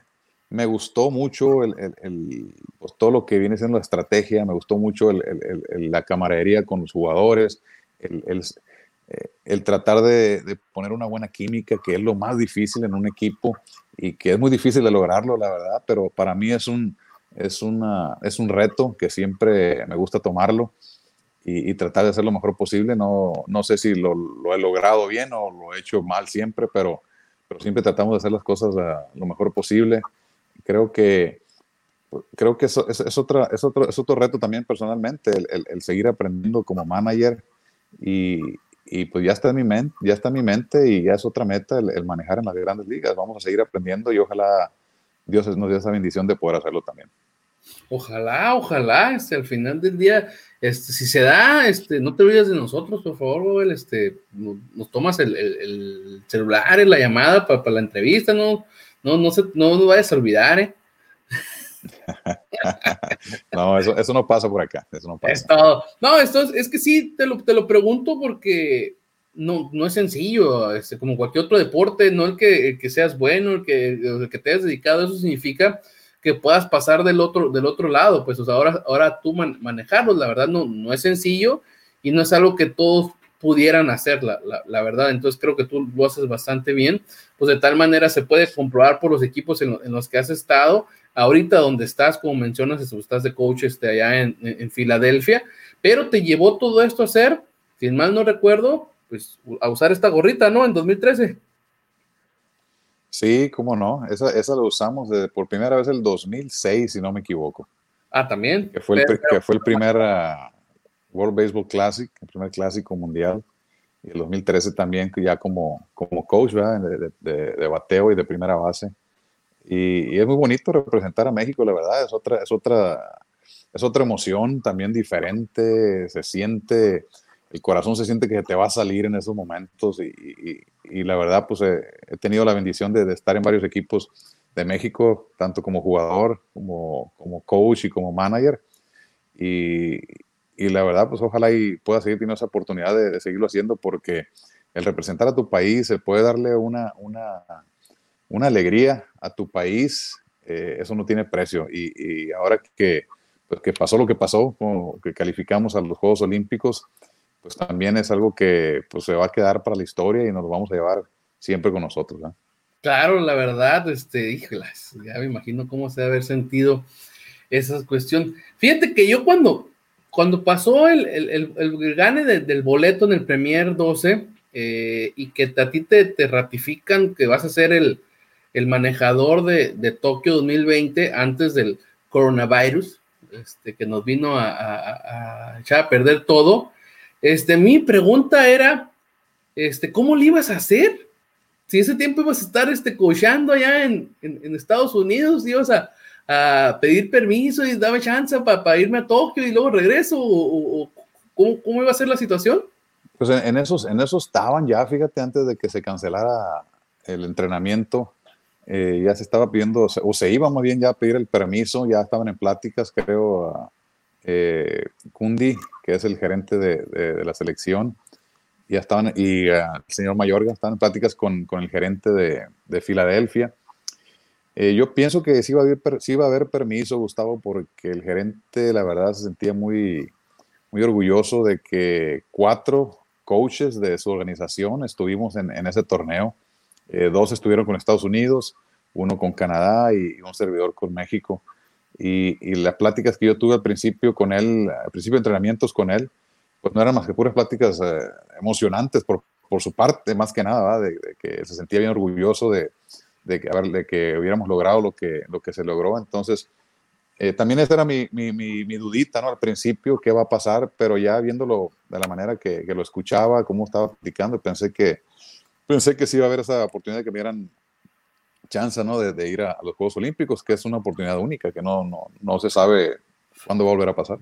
me gustó mucho el, el, pues todo lo que viene siendo la estrategia, me gustó mucho la camaradería con los jugadores, el, eh, tratar de, de, poner una buena química, que es lo más difícil en un equipo y que es muy difícil de lograrlo, la verdad, pero para mí es un, es una, es un reto que siempre me gusta tomarlo y, tratar de hacer lo mejor posible. No, no sé si lo, lo, he logrado bien o lo he hecho mal siempre, pero, pero siempre tratamos de hacer las cosas lo mejor posible. Creo que, creo que eso es, es, otra, es, otro, es otro reto también personalmente, el, el, seguir aprendiendo como manager y, y, pues ya está en mi mente, ya está en mi mente y ya es otra meta el, manejar en las grandes ligas. Vamos a seguir aprendiendo y ojalá Dios nos dé esa bendición de poder hacerlo también. Ojalá, ojalá, este, al final del día, este, si se da, este, no te olvides de nosotros, por favor, este, nos, tomas el, el, celular, la llamada para, la entrevista, no, no, no, se, no nos vayas a olvidar, ¿eh? [laughs] no, eso, eso, no pasa por acá, eso no pasa. No, esto es, es, que sí, te lo, te lo pregunto porque no, no es sencillo, este, como cualquier otro deporte, no el que, el que seas bueno, el que, el que te hayas dedicado, eso significa que puedas pasar del otro, del otro lado, pues ahora, ahora tú manejarlo, la verdad no, no es sencillo y no es algo que todos pudieran hacer, la, la, verdad. Entonces creo que tú lo haces bastante bien, pues de tal manera se puede comprobar por los equipos en, los que has estado, ahorita donde estás, como mencionas, estás de coach este, allá en, en, Filadelfia, pero te llevó todo esto a hacer, si mal no recuerdo, pues a usar esta gorrita, ¿no? En 2013. Sí, cómo no. Esa, esa la usamos de, por primera vez el 2006, si no me equivoco. Ah, también. Que fue el, que fue el primer uh, World Baseball Classic, el primer clásico mundial. Y el 2013 también, ya como, como coach de, de, de, bateo y de primera base. Y, y, es muy bonito representar a México, la verdad. Es otra, es otra, es otra emoción también diferente. Se siente el corazón se siente que te va a salir en esos momentos y, la verdad pues he, tenido la bendición de, estar en varios equipos de México, tanto como jugador, como, como coach y como manager. Y, la verdad pues ojalá y pueda seguir teniendo esa oportunidad de, seguirlo haciendo porque el representar a tu país, se puede darle una, una, una alegría a tu país, eh, eso no tiene precio. Y, ahora que, pues, que pasó lo que pasó, que calificamos a los Juegos Olímpicos, pues también es algo que pues, se va a quedar para la historia y nos lo vamos a llevar siempre con nosotros. Claro, la verdad, este, híjolas, ya me imagino cómo se debe haber sentido esa cuestión. Fíjate que yo cuando, cuando pasó el, el, el, gane del boleto en el Premier 12 eh, y que a ti te, te, ratifican que vas a ser el, manejador de, de, Tokio 2020 antes del coronavirus, este, que nos vino a, a echar a perder todo, este, mi pregunta era, este, ¿cómo le ibas a hacer? Si ese tiempo ibas a estar este, allá en, Estados Unidos, ibas a, pedir permiso y daba chance para irme a Tokio y luego regreso, o, ¿cómo, iba a ser la situación? Pues en, esos, en esos estaban ya, fíjate, antes de que se cancelara el entrenamiento, eh, ya se estaba pidiendo, o se iba más bien ya a pedir el permiso, ya estaban en pláticas, creo, eh, Kundi, que es el gerente de, la selección, ya estaban, y eh, el señor Mayorga estaban en pláticas con, el gerente de, Filadelfia. Eh, yo pienso que sí iba, a haber, permiso, Gustavo, porque el gerente, la verdad, se sentía muy, muy orgulloso de que cuatro coaches de su organización estuvimos en, ese torneo. Eh, dos estuvieron con Estados Unidos, uno con Canadá y un servidor con México. Y, las pláticas que yo tuve al principio con él, al principio de entrenamientos con él, pues no eran más que puras pláticas eh, emocionantes por, por, su parte, más que nada, de, que se sentía bien orgulloso de, de, que, de que hubiéramos logrado lo que, lo que se logró. Entonces, eh, también esa era mi, mi, mi, dudita, ¿no? Al principio, qué va a pasar, pero ya viéndolo de la manera que, que lo escuchaba, cómo estaba platicando, pensé que, pensé que sí iba a haber esa oportunidad de que me dieran chance ¿no? de, ir a, los Juegos Olímpicos, que es una oportunidad única, que no, no, no se sabe cuándo va a volver a pasar.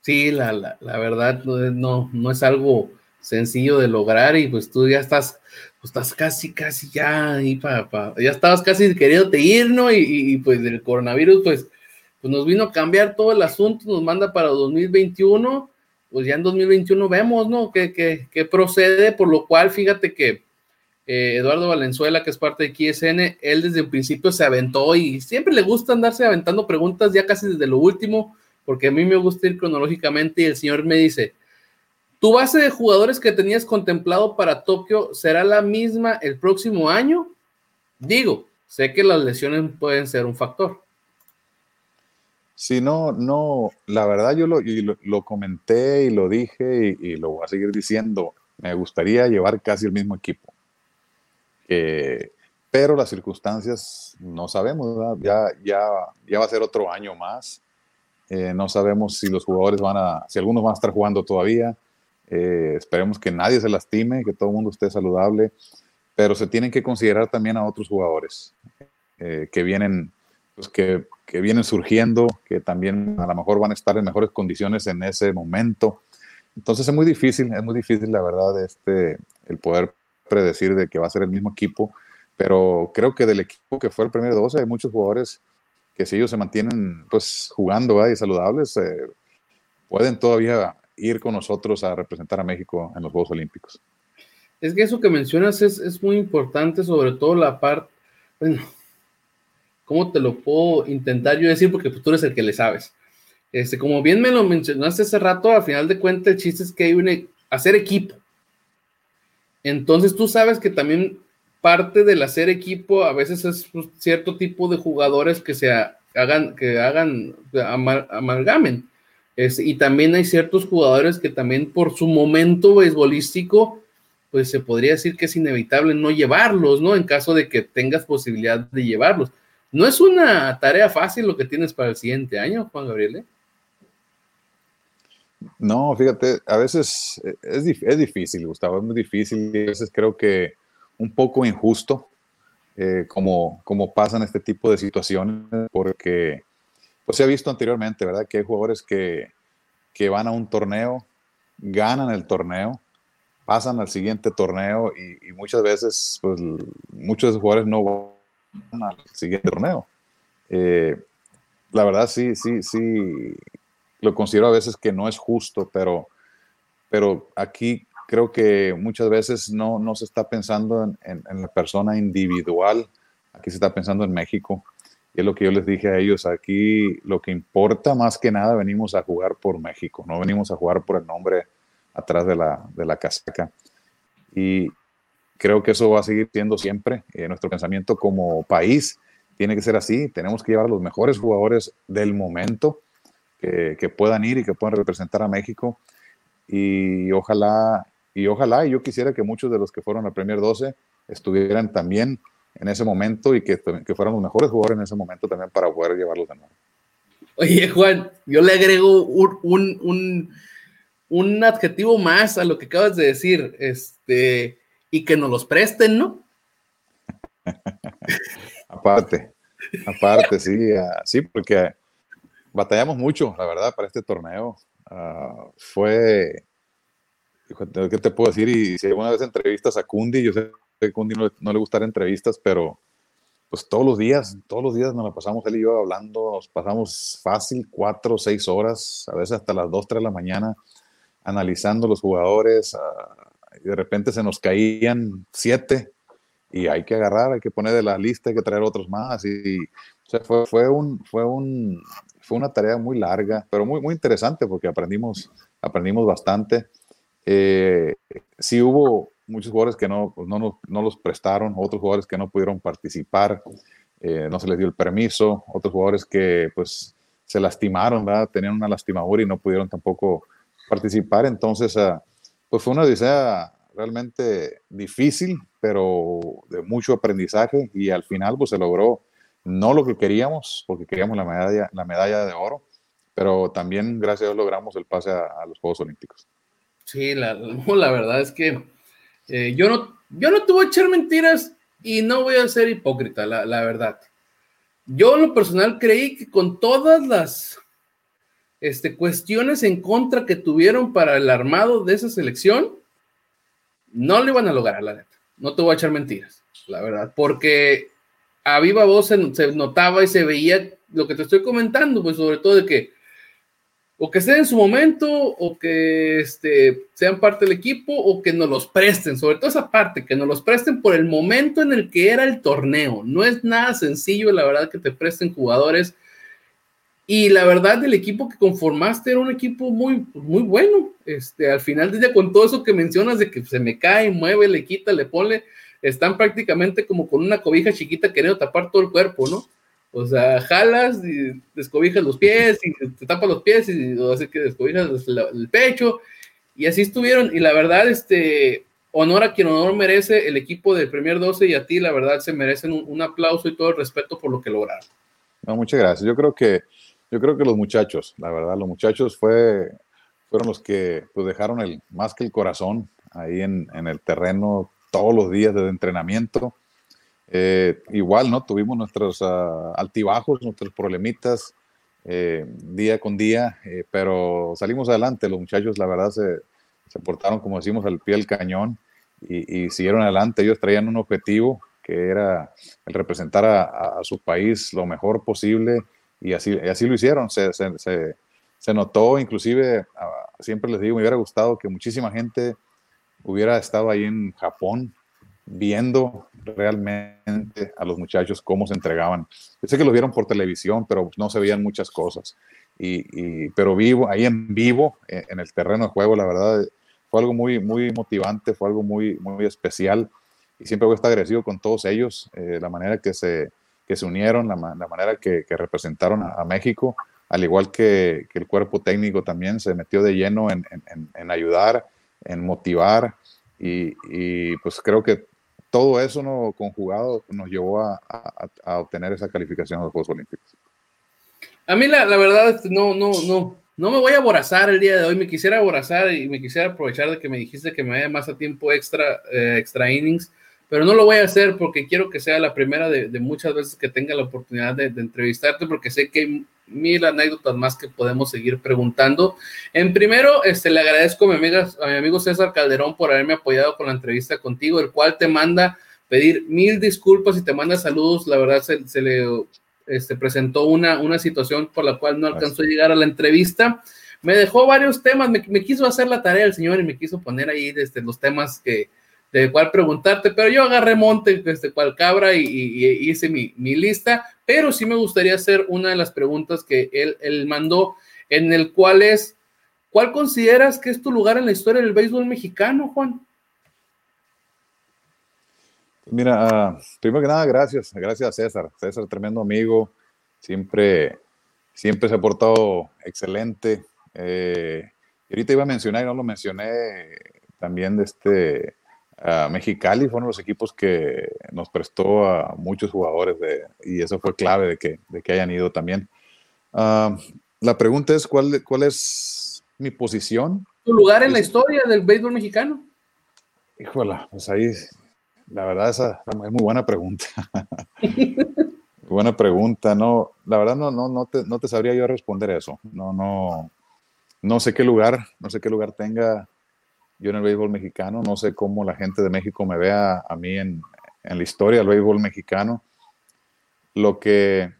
Sí, la, la, verdad no, no es algo sencillo de lograr y pues tú ya estás, pues estás casi, casi ya ahí para, ya estabas casi queriéndote ir, ¿no? Y, pues del coronavirus, pues pues nos vino a cambiar todo el asunto, nos manda para 2021, pues ya en 2021 vemos, ¿no? Que, procede, por lo cual fíjate que eh, Eduardo Valenzuela, que es parte de QSN, él desde el principio se aventó y siempre le gusta andarse aventando preguntas ya casi desde lo último, porque a mí me gusta ir cronológicamente y el señor me dice, ¿tu base de jugadores que tenías contemplado para Tokio será la misma el próximo año? Digo, sé que las lesiones pueden ser un factor. Sí, no, no, la verdad yo lo, lo, comenté y lo dije y, lo voy a seguir diciendo. Me gustaría llevar casi el mismo equipo. Pero las circunstancias no sabemos, ya, ya, ya va a ser otro año más. Eh, no sabemos si los jugadores van a, si algunos van a estar jugando todavía. Eh, esperemos que nadie se lastime, que todo el mundo esté saludable, pero se tienen que considerar también a otros jugadores eh, que vienen pues, que, vienen surgiendo, que también a lo mejor van a estar en mejores condiciones en ese momento. Entonces es muy difícil, es muy difícil la verdad este, el poder predecir de que va a ser el mismo equipo, pero creo que del equipo que fue el primer 12 hay muchos jugadores que si ellos se mantienen pues jugando y saludables, eh, pueden todavía ir con nosotros a representar a México en los Juegos Olímpicos. Es que eso que mencionas es, es muy importante, sobre todo la parte, bueno, ¿cómo te lo puedo intentar yo decir? Porque pues, tú eres el que le sabes. Este, como bien me lo mencionaste hace rato, al final de cuentas el chiste es que hay un, hacer equipo. Entonces tú sabes que también parte del hacer equipo a veces es pues, cierto tipo de jugadores que se hagan, que hagan, amalgamen. y también hay ciertos jugadores que también por su momento beisbolístico, pues se podría decir que es inevitable no llevarlos, ¿no? En caso de que tengas posibilidad de llevarlos. No es una tarea fácil lo que tienes para el siguiente año, Juan Gabriel. ¿eh? No, fíjate, a veces es, es, difícil, Gustavo, es muy difícil y a veces creo que un poco injusto eh, como, como pasan este tipo de situaciones, porque pues se ha visto anteriormente, ¿verdad? Que hay jugadores que, que van a un torneo, ganan el torneo, pasan al siguiente torneo y, y muchas veces, pues muchos de esos jugadores no al siguiente torneo. Eh, la verdad, sí, sí, sí, lo considero a veces que no es justo, pero, pero aquí creo que muchas veces no, no se está pensando en, la persona individual, aquí se está pensando en México. Y es lo que yo les dije a ellos, aquí lo que importa más que nada, venimos a jugar por México, no venimos a jugar por el nombre atrás de la, de la casaca. Y, creo que eso va a seguir siendo siempre eh, nuestro pensamiento como país. Tiene que ser así. Tenemos que llevar a los mejores jugadores del momento que, puedan ir y que puedan representar a México. Y ojalá, y ojalá, y yo quisiera que muchos de los que fueron a Premier 12 estuvieran también en ese momento y que, que fueran los mejores jugadores en ese momento también para poder llevarlos de nuevo. Oye, Juan, yo le agrego un, un, un adjetivo más a lo que acabas de decir. Este, y que nos los presten, ¿no? [laughs] aparte, aparte, sí, ah, sí, porque batallamos mucho, la verdad, para este torneo. Ah, fue, ¿qué te puedo decir? Y si alguna vez entrevistas a Kundi, yo sé que a Kundi no, no, le gustan entrevistas, pero pues todos los días, todos los días nos la pasamos él y yo hablando, nos pasamos fácil cuatro o seis horas, a veces hasta las dos, tres de la mañana, analizando los jugadores, uh, y de repente se nos caían siete y hay que agarrar, hay que poner de la lista, hay que traer otros más y, fue, fue, un, fue, un, fue una tarea muy larga, pero muy, muy interesante porque aprendimos, aprendimos bastante. Eh, sí hubo muchos jugadores que no, pues no, no, los prestaron, otros jugadores que no pudieron participar, eh, no se les dio el permiso, otros jugadores que pues se lastimaron, ¿verdad? tenían una lastimadura y no pudieron tampoco participar, entonces... Uh, pues fue una odisea realmente difícil, pero de mucho aprendizaje y al final pues se logró no lo que queríamos, porque queríamos la medalla, la medalla de oro, pero también gracias a Dios logramos el pase a, los Juegos Olímpicos. Sí, la, la verdad es que eh, yo, no, yo no te voy a echar mentiras y no voy a ser hipócrita, la, la verdad. Yo en lo personal creí que con todas las este, cuestiones en contra que tuvieron para el armado de esa selección, no lo iban a lograr, la neta. No te voy a echar mentiras, la verdad, porque a viva voz se, notaba y se veía lo que te estoy comentando, pues sobre todo de que o que estén en su momento, o que este, sean parte del equipo, o que nos los presten, sobre todo esa parte, que nos los presten por el momento en el que era el torneo. No es nada sencillo, la verdad, que te presten jugadores. Y la verdad, el equipo que conformaste era un equipo muy, muy bueno. Este, al final del día, con todo eso que mencionas de que se me cae, mueve, le quita, le pone, están prácticamente como con una cobija chiquita queriendo tapar todo el cuerpo, ¿no? O sea, jalas y descobijas los pies y te tapas los pies y así que descobijas el pecho. Y así estuvieron. Y la verdad, este, honor a quien honor merece el equipo del Premier 12 y a ti, la verdad, se merecen un, aplauso y todo el respeto por lo que lograron. No, muchas gracias. Yo creo que, yo creo que los muchachos, la verdad, los muchachos fue, fueron los que pues, dejaron el, más que el corazón ahí en, en el terreno todos los días de entrenamiento eh, igual, ¿no? Tuvimos nuestros ah, altibajos, nuestros problemitas eh, día con día, eh, pero salimos adelante. Los muchachos, la verdad, se, se, portaron, como decimos, al pie del cañón y, siguieron adelante. Ellos traían un objetivo que era el representar a, su país lo mejor posible y así, así lo hicieron. Se, se, se notó, inclusive, ah, siempre les digo, me hubiera gustado que muchísima gente hubiera estado ahí en Japón viendo realmente a los muchachos cómo se entregaban. Yo sé que lo vieron por televisión, pero no se veían muchas cosas. Y, pero vivo, ahí en vivo, en el terreno de juego, la verdad, fue algo muy, muy motivante, fue algo muy, muy especial. Y siempre voy a estar agradecido con todos ellos, eh, la manera que se, que se unieron, la, manera que, representaron a, México, al igual que, que, el cuerpo técnico también se metió de lleno en, en, en ayudar, en motivar. Y, y, pues creo que todo eso no, conjugado nos llevó a, obtener esa calificación a los Juegos Olímpicos. A mí la, verdad es que no, no, no, no me voy a aborazar el día de hoy. Me quisiera aborazar y me quisiera aprovechar de que me dijiste que me vaya más a tiempo extra, eh, extra innings, pero no lo voy a hacer porque quiero que sea la primera de, muchas veces que tenga la oportunidad de, de entrevistarte porque sé que hay mil anécdotas más que podemos seguir preguntando. En primero, este, le agradezco a mi, amiga, a mi amigo César Calderón por haberme apoyado con la entrevista contigo, el cual te manda pedir mil disculpas y te manda saludos. La verdad, se, le este, presentó una, una situación por la cual no alcanzó a llegar a la entrevista. Me dejó varios temas, me, quiso hacer la tarea el señor y me quiso poner ahí desde los temas que, de cuál preguntarte, pero yo agarré monte, este, cual cabra y, hice mi, lista, pero sí me gustaría hacer una de las preguntas que él, él, mandó, en el cual es, ¿cuál consideras que es tu lugar en la historia del béisbol mexicano, Juan? Mira, ah, primero que nada, gracias, gracias a César, César, tremendo amigo, siempre, siempre se ha portado excelente. Eh, ahorita iba a mencionar y no lo mencioné también de este Mexicali fueron los equipos que nos prestó a muchos jugadores de, y eso fue clave de que, de que hayan ido también. La pregunta es, ¿cuál, ¿cuál es mi posición? ¿Tu lugar en la historia del béisbol mexicano? Híjola, pues ahí, la verdad, esa es muy buena pregunta. [laughs] buena pregunta, no, la verdad no, no, no, te, no te sabría yo responder eso. No, no, no sé qué lugar, no sé qué lugar tenga yo en el béisbol mexicano. No sé cómo la gente de México me vea a mí en, la historia del béisbol mexicano. Lo que,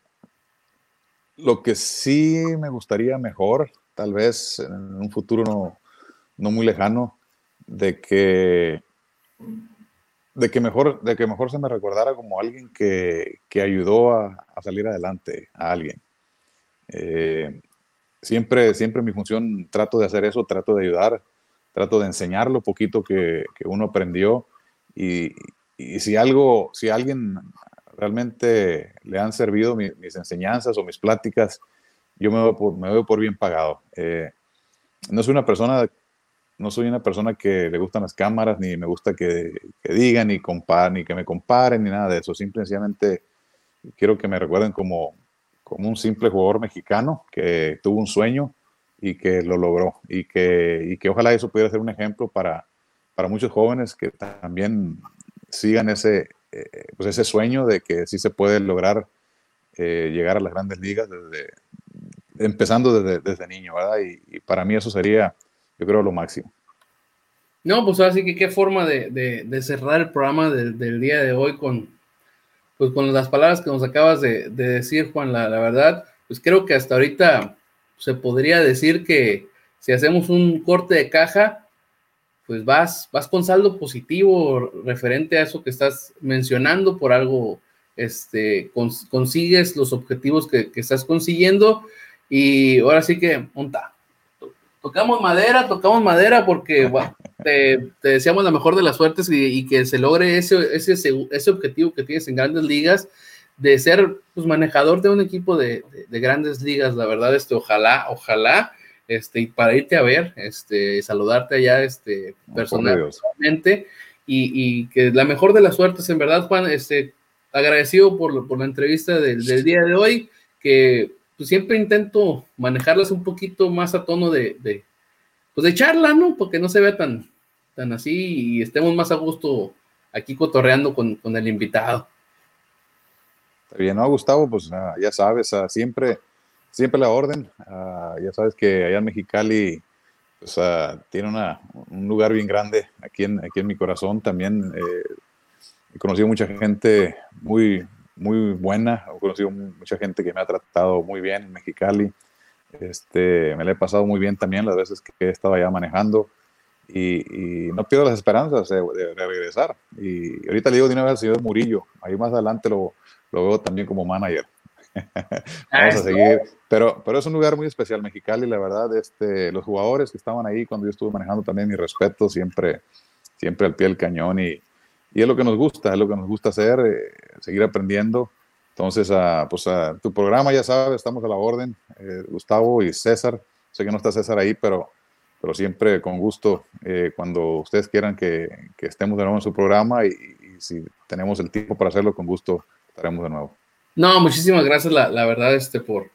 lo que sí me gustaría mejor, tal vez en un futuro no, muy lejano, de que, de, que mejor, de que mejor se me recordara como alguien que, ayudó a, salir adelante a alguien. Eh, siempre, siempre mi función trato de hacer eso, trato de ayudar trato de enseñar lo poquito que, uno aprendió y, si algo, si alguien realmente le han servido mis enseñanzas o mis pláticas, yo me veo por, me por bien pagado. Eh, no soy una persona, no soy una persona que le gustan las cámaras, ni me gusta que, digan, ni, ni que me comparen, ni nada de eso. Simplemente quiero que me recuerden como, como un simple jugador mexicano que tuvo un sueño y que lo logró y que, y que ojalá eso pudiera ser un ejemplo para, para muchos jóvenes que también sigan ese, eh, pues ese sueño de que sí se puede lograr eh, llegar a las grandes ligas desde, empezando desde, desde niño, ¿verdad? Y, para mí eso sería, yo creo, lo máximo. No, pues así que qué forma de, de, cerrar el programa del día de hoy con, pues con las palabras que nos acabas de, decir, Juan, la, la, verdad, pues creo que hasta ahorita se podría decir que si hacemos un corte de caja, pues vas, vas con saldo positivo referente a eso que estás mencionando, por algo este, consigues los objetivos que, estás consiguiendo y ahora sí que, monta. Tocamos madera, tocamos madera porque [laughs] te, deseamos la mejor de las suertes y, que se logre ese, ese, ese, objetivo que tienes en grandes ligas de ser pues, manejador de un equipo de, grandes ligas. La verdad, este, ojalá, ojalá, este, y para irte a ver, este, saludarte allá este, personalmente y, y, que la mejor de las suertes, en verdad, Juan, este, agradecido por, por la entrevista del, del, día de hoy, que pues, siempre intento manejarlas un poquito más a tono de, de, pues, de charla, ¿no? Porque no se vea tan, tan así y estemos más a gusto aquí cotorreando con, con el invitado. Bien, ¿no, Gustavo? Pues ah, ya sabes, uh, siempre, siempre la orden. Uh, ya sabes que allá en Mexicali pues, tiene una, un lugar bien grande aquí en, aquí en mi corazón. También eh, he conocido mucha gente muy, muy buena, he conocido mucha gente que me ha tratado muy bien en Mexicali. Este, me la he pasado muy bien también las veces que he estado allá manejando y, no pierdo las esperanzas de, regresar. Y ahorita le digo de una vez al señor Murillo, ahí más adelante lo, lo veo también como manager. Vamos a seguir. Pero, pero es un lugar muy especial, Mexicali, la verdad. Este, los jugadores que estaban ahí cuando yo estuve manejando también, mi respeto, siempre, siempre al pie del cañón. Y, y es lo que nos gusta, es lo que nos gusta hacer, eh, seguir aprendiendo. Entonces, a, pues a tu programa, ya sabes, estamos a la orden, eh, Gustavo y César. Sé que no está César ahí, pero, pero siempre con gusto, eh, cuando ustedes quieran que, que, estemos de nuevo en su programa y, si tenemos el tiempo para hacerlo, con gusto estaremos de nuevo. No, muchísimas gracias, la, la verdad, este, por,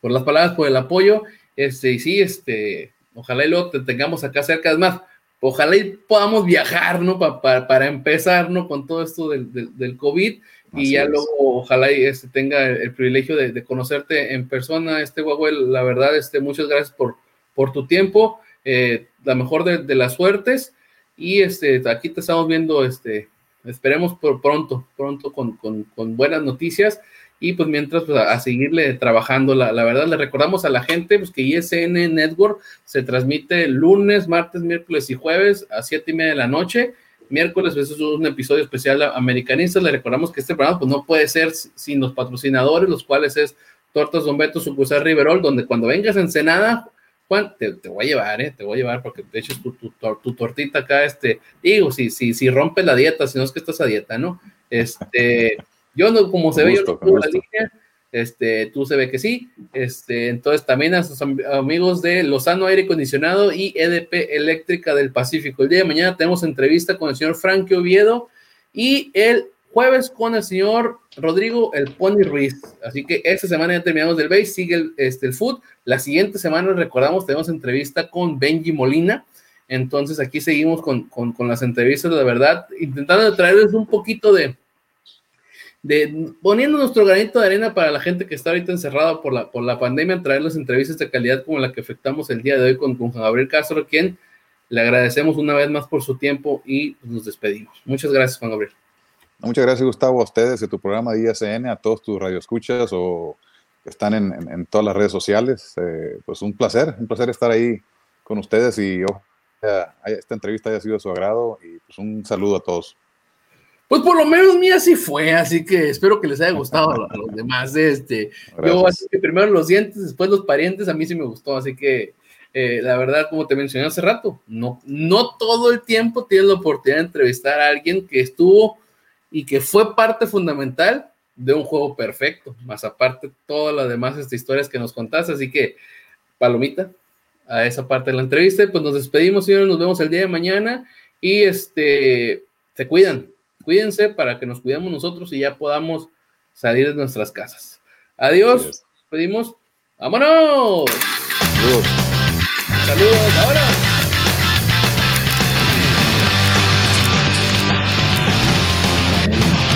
por las palabras, por el apoyo. Este, y sí, este, ojalá y lo tengamos acá cerca. Es más, ojalá y podamos viajar, ¿no? para empezar, ¿no? Con todo esto del, del, COVID y ya luego ojalá y este, tenga el, privilegio de, conocerte en persona, este Huawei, la verdad, este, muchas gracias por, por tu tiempo, eh, la mejor de, las suertes y este, aquí te estamos viendo, este, esperemos por pronto, pronto con, con, con buenas noticias y pues mientras, pues a, seguirle trabajando, la, verdad, le recordamos a la gente pues, que ISN Network se transmite lunes, martes, miércoles y jueves a siete y media de la noche. Miércoles, pues, es un episodio especial americanista. Le recordamos que este programa pues, no puede ser sin los patrocinadores, los cuales es Tortas Don Beto, sucursal Riverol, donde cuando vengas en Senada, Juan, te, te, voy a llevar, ¿eh? Te voy a llevar porque te eches tu, tu, tu, tortita acá, este, digo, si, si, si rompe la dieta, si no es que estás a dieta, ¿no? Este, [laughs] yo no, como se ve, yo no la línea. Este, tú se ve que sí. Este, entonces también a sus amigos de Lozano Aire Acondicionado y EDP Eléctrica del Pacífico. El día de mañana tenemos entrevista con el señor Frankie Oviedo y el jueves con el señor Rodrigo El Pony Ruiz. Así que esta semana ya terminamos del base, sigue el, este, el food. La siguiente semana, recordamos, tenemos entrevista con Benji Molina. Entonces aquí seguimos con, con, con las entrevistas, la verdad, intentando traerles un poquito de, de poniendo nuestro granito de arena para la gente que está ahorita encerrada por la, por la pandemia, traerles entrevistas de calidad como la que efectuamos el día de hoy con, con Gabriel Castro, quien le agradecemos una vez más por su tiempo y nos despedimos. Muchas gracias, Juan Gabriel. Muchas gracias, Gustavo, a ustedes, de tu programa de ISN, a todos tus radioescuchas o que están en, en, todas las redes sociales. Eh, pues un placer, un placer estar ahí con ustedes y ojalá esta entrevista haya sido de su agrado y pues un saludo a todos. Pues por lo menos mía sí fue, así que espero que les haya gustado a los demás. Este, yo así que primero los dientes, después los parientes, a mí sí me gustó, así que eh, la verdad, como te mencioné hace rato, no, no todo el tiempo tienes la oportunidad de entrevistar a alguien que estuvo y que fue parte fundamental de un juego perfecto, más aparte todas las demás estas historias que nos contaste, así que palomita a esa parte de la entrevista, pues nos despedimos, señores, nos vemos el día de mañana y este, se cuidan, Cuídense para que nos cuidemos nosotros y ya podamos salir de nuestras casas. Adiós. Pedimos. ¡Vámonos! Saludos. Saludos. Ahora.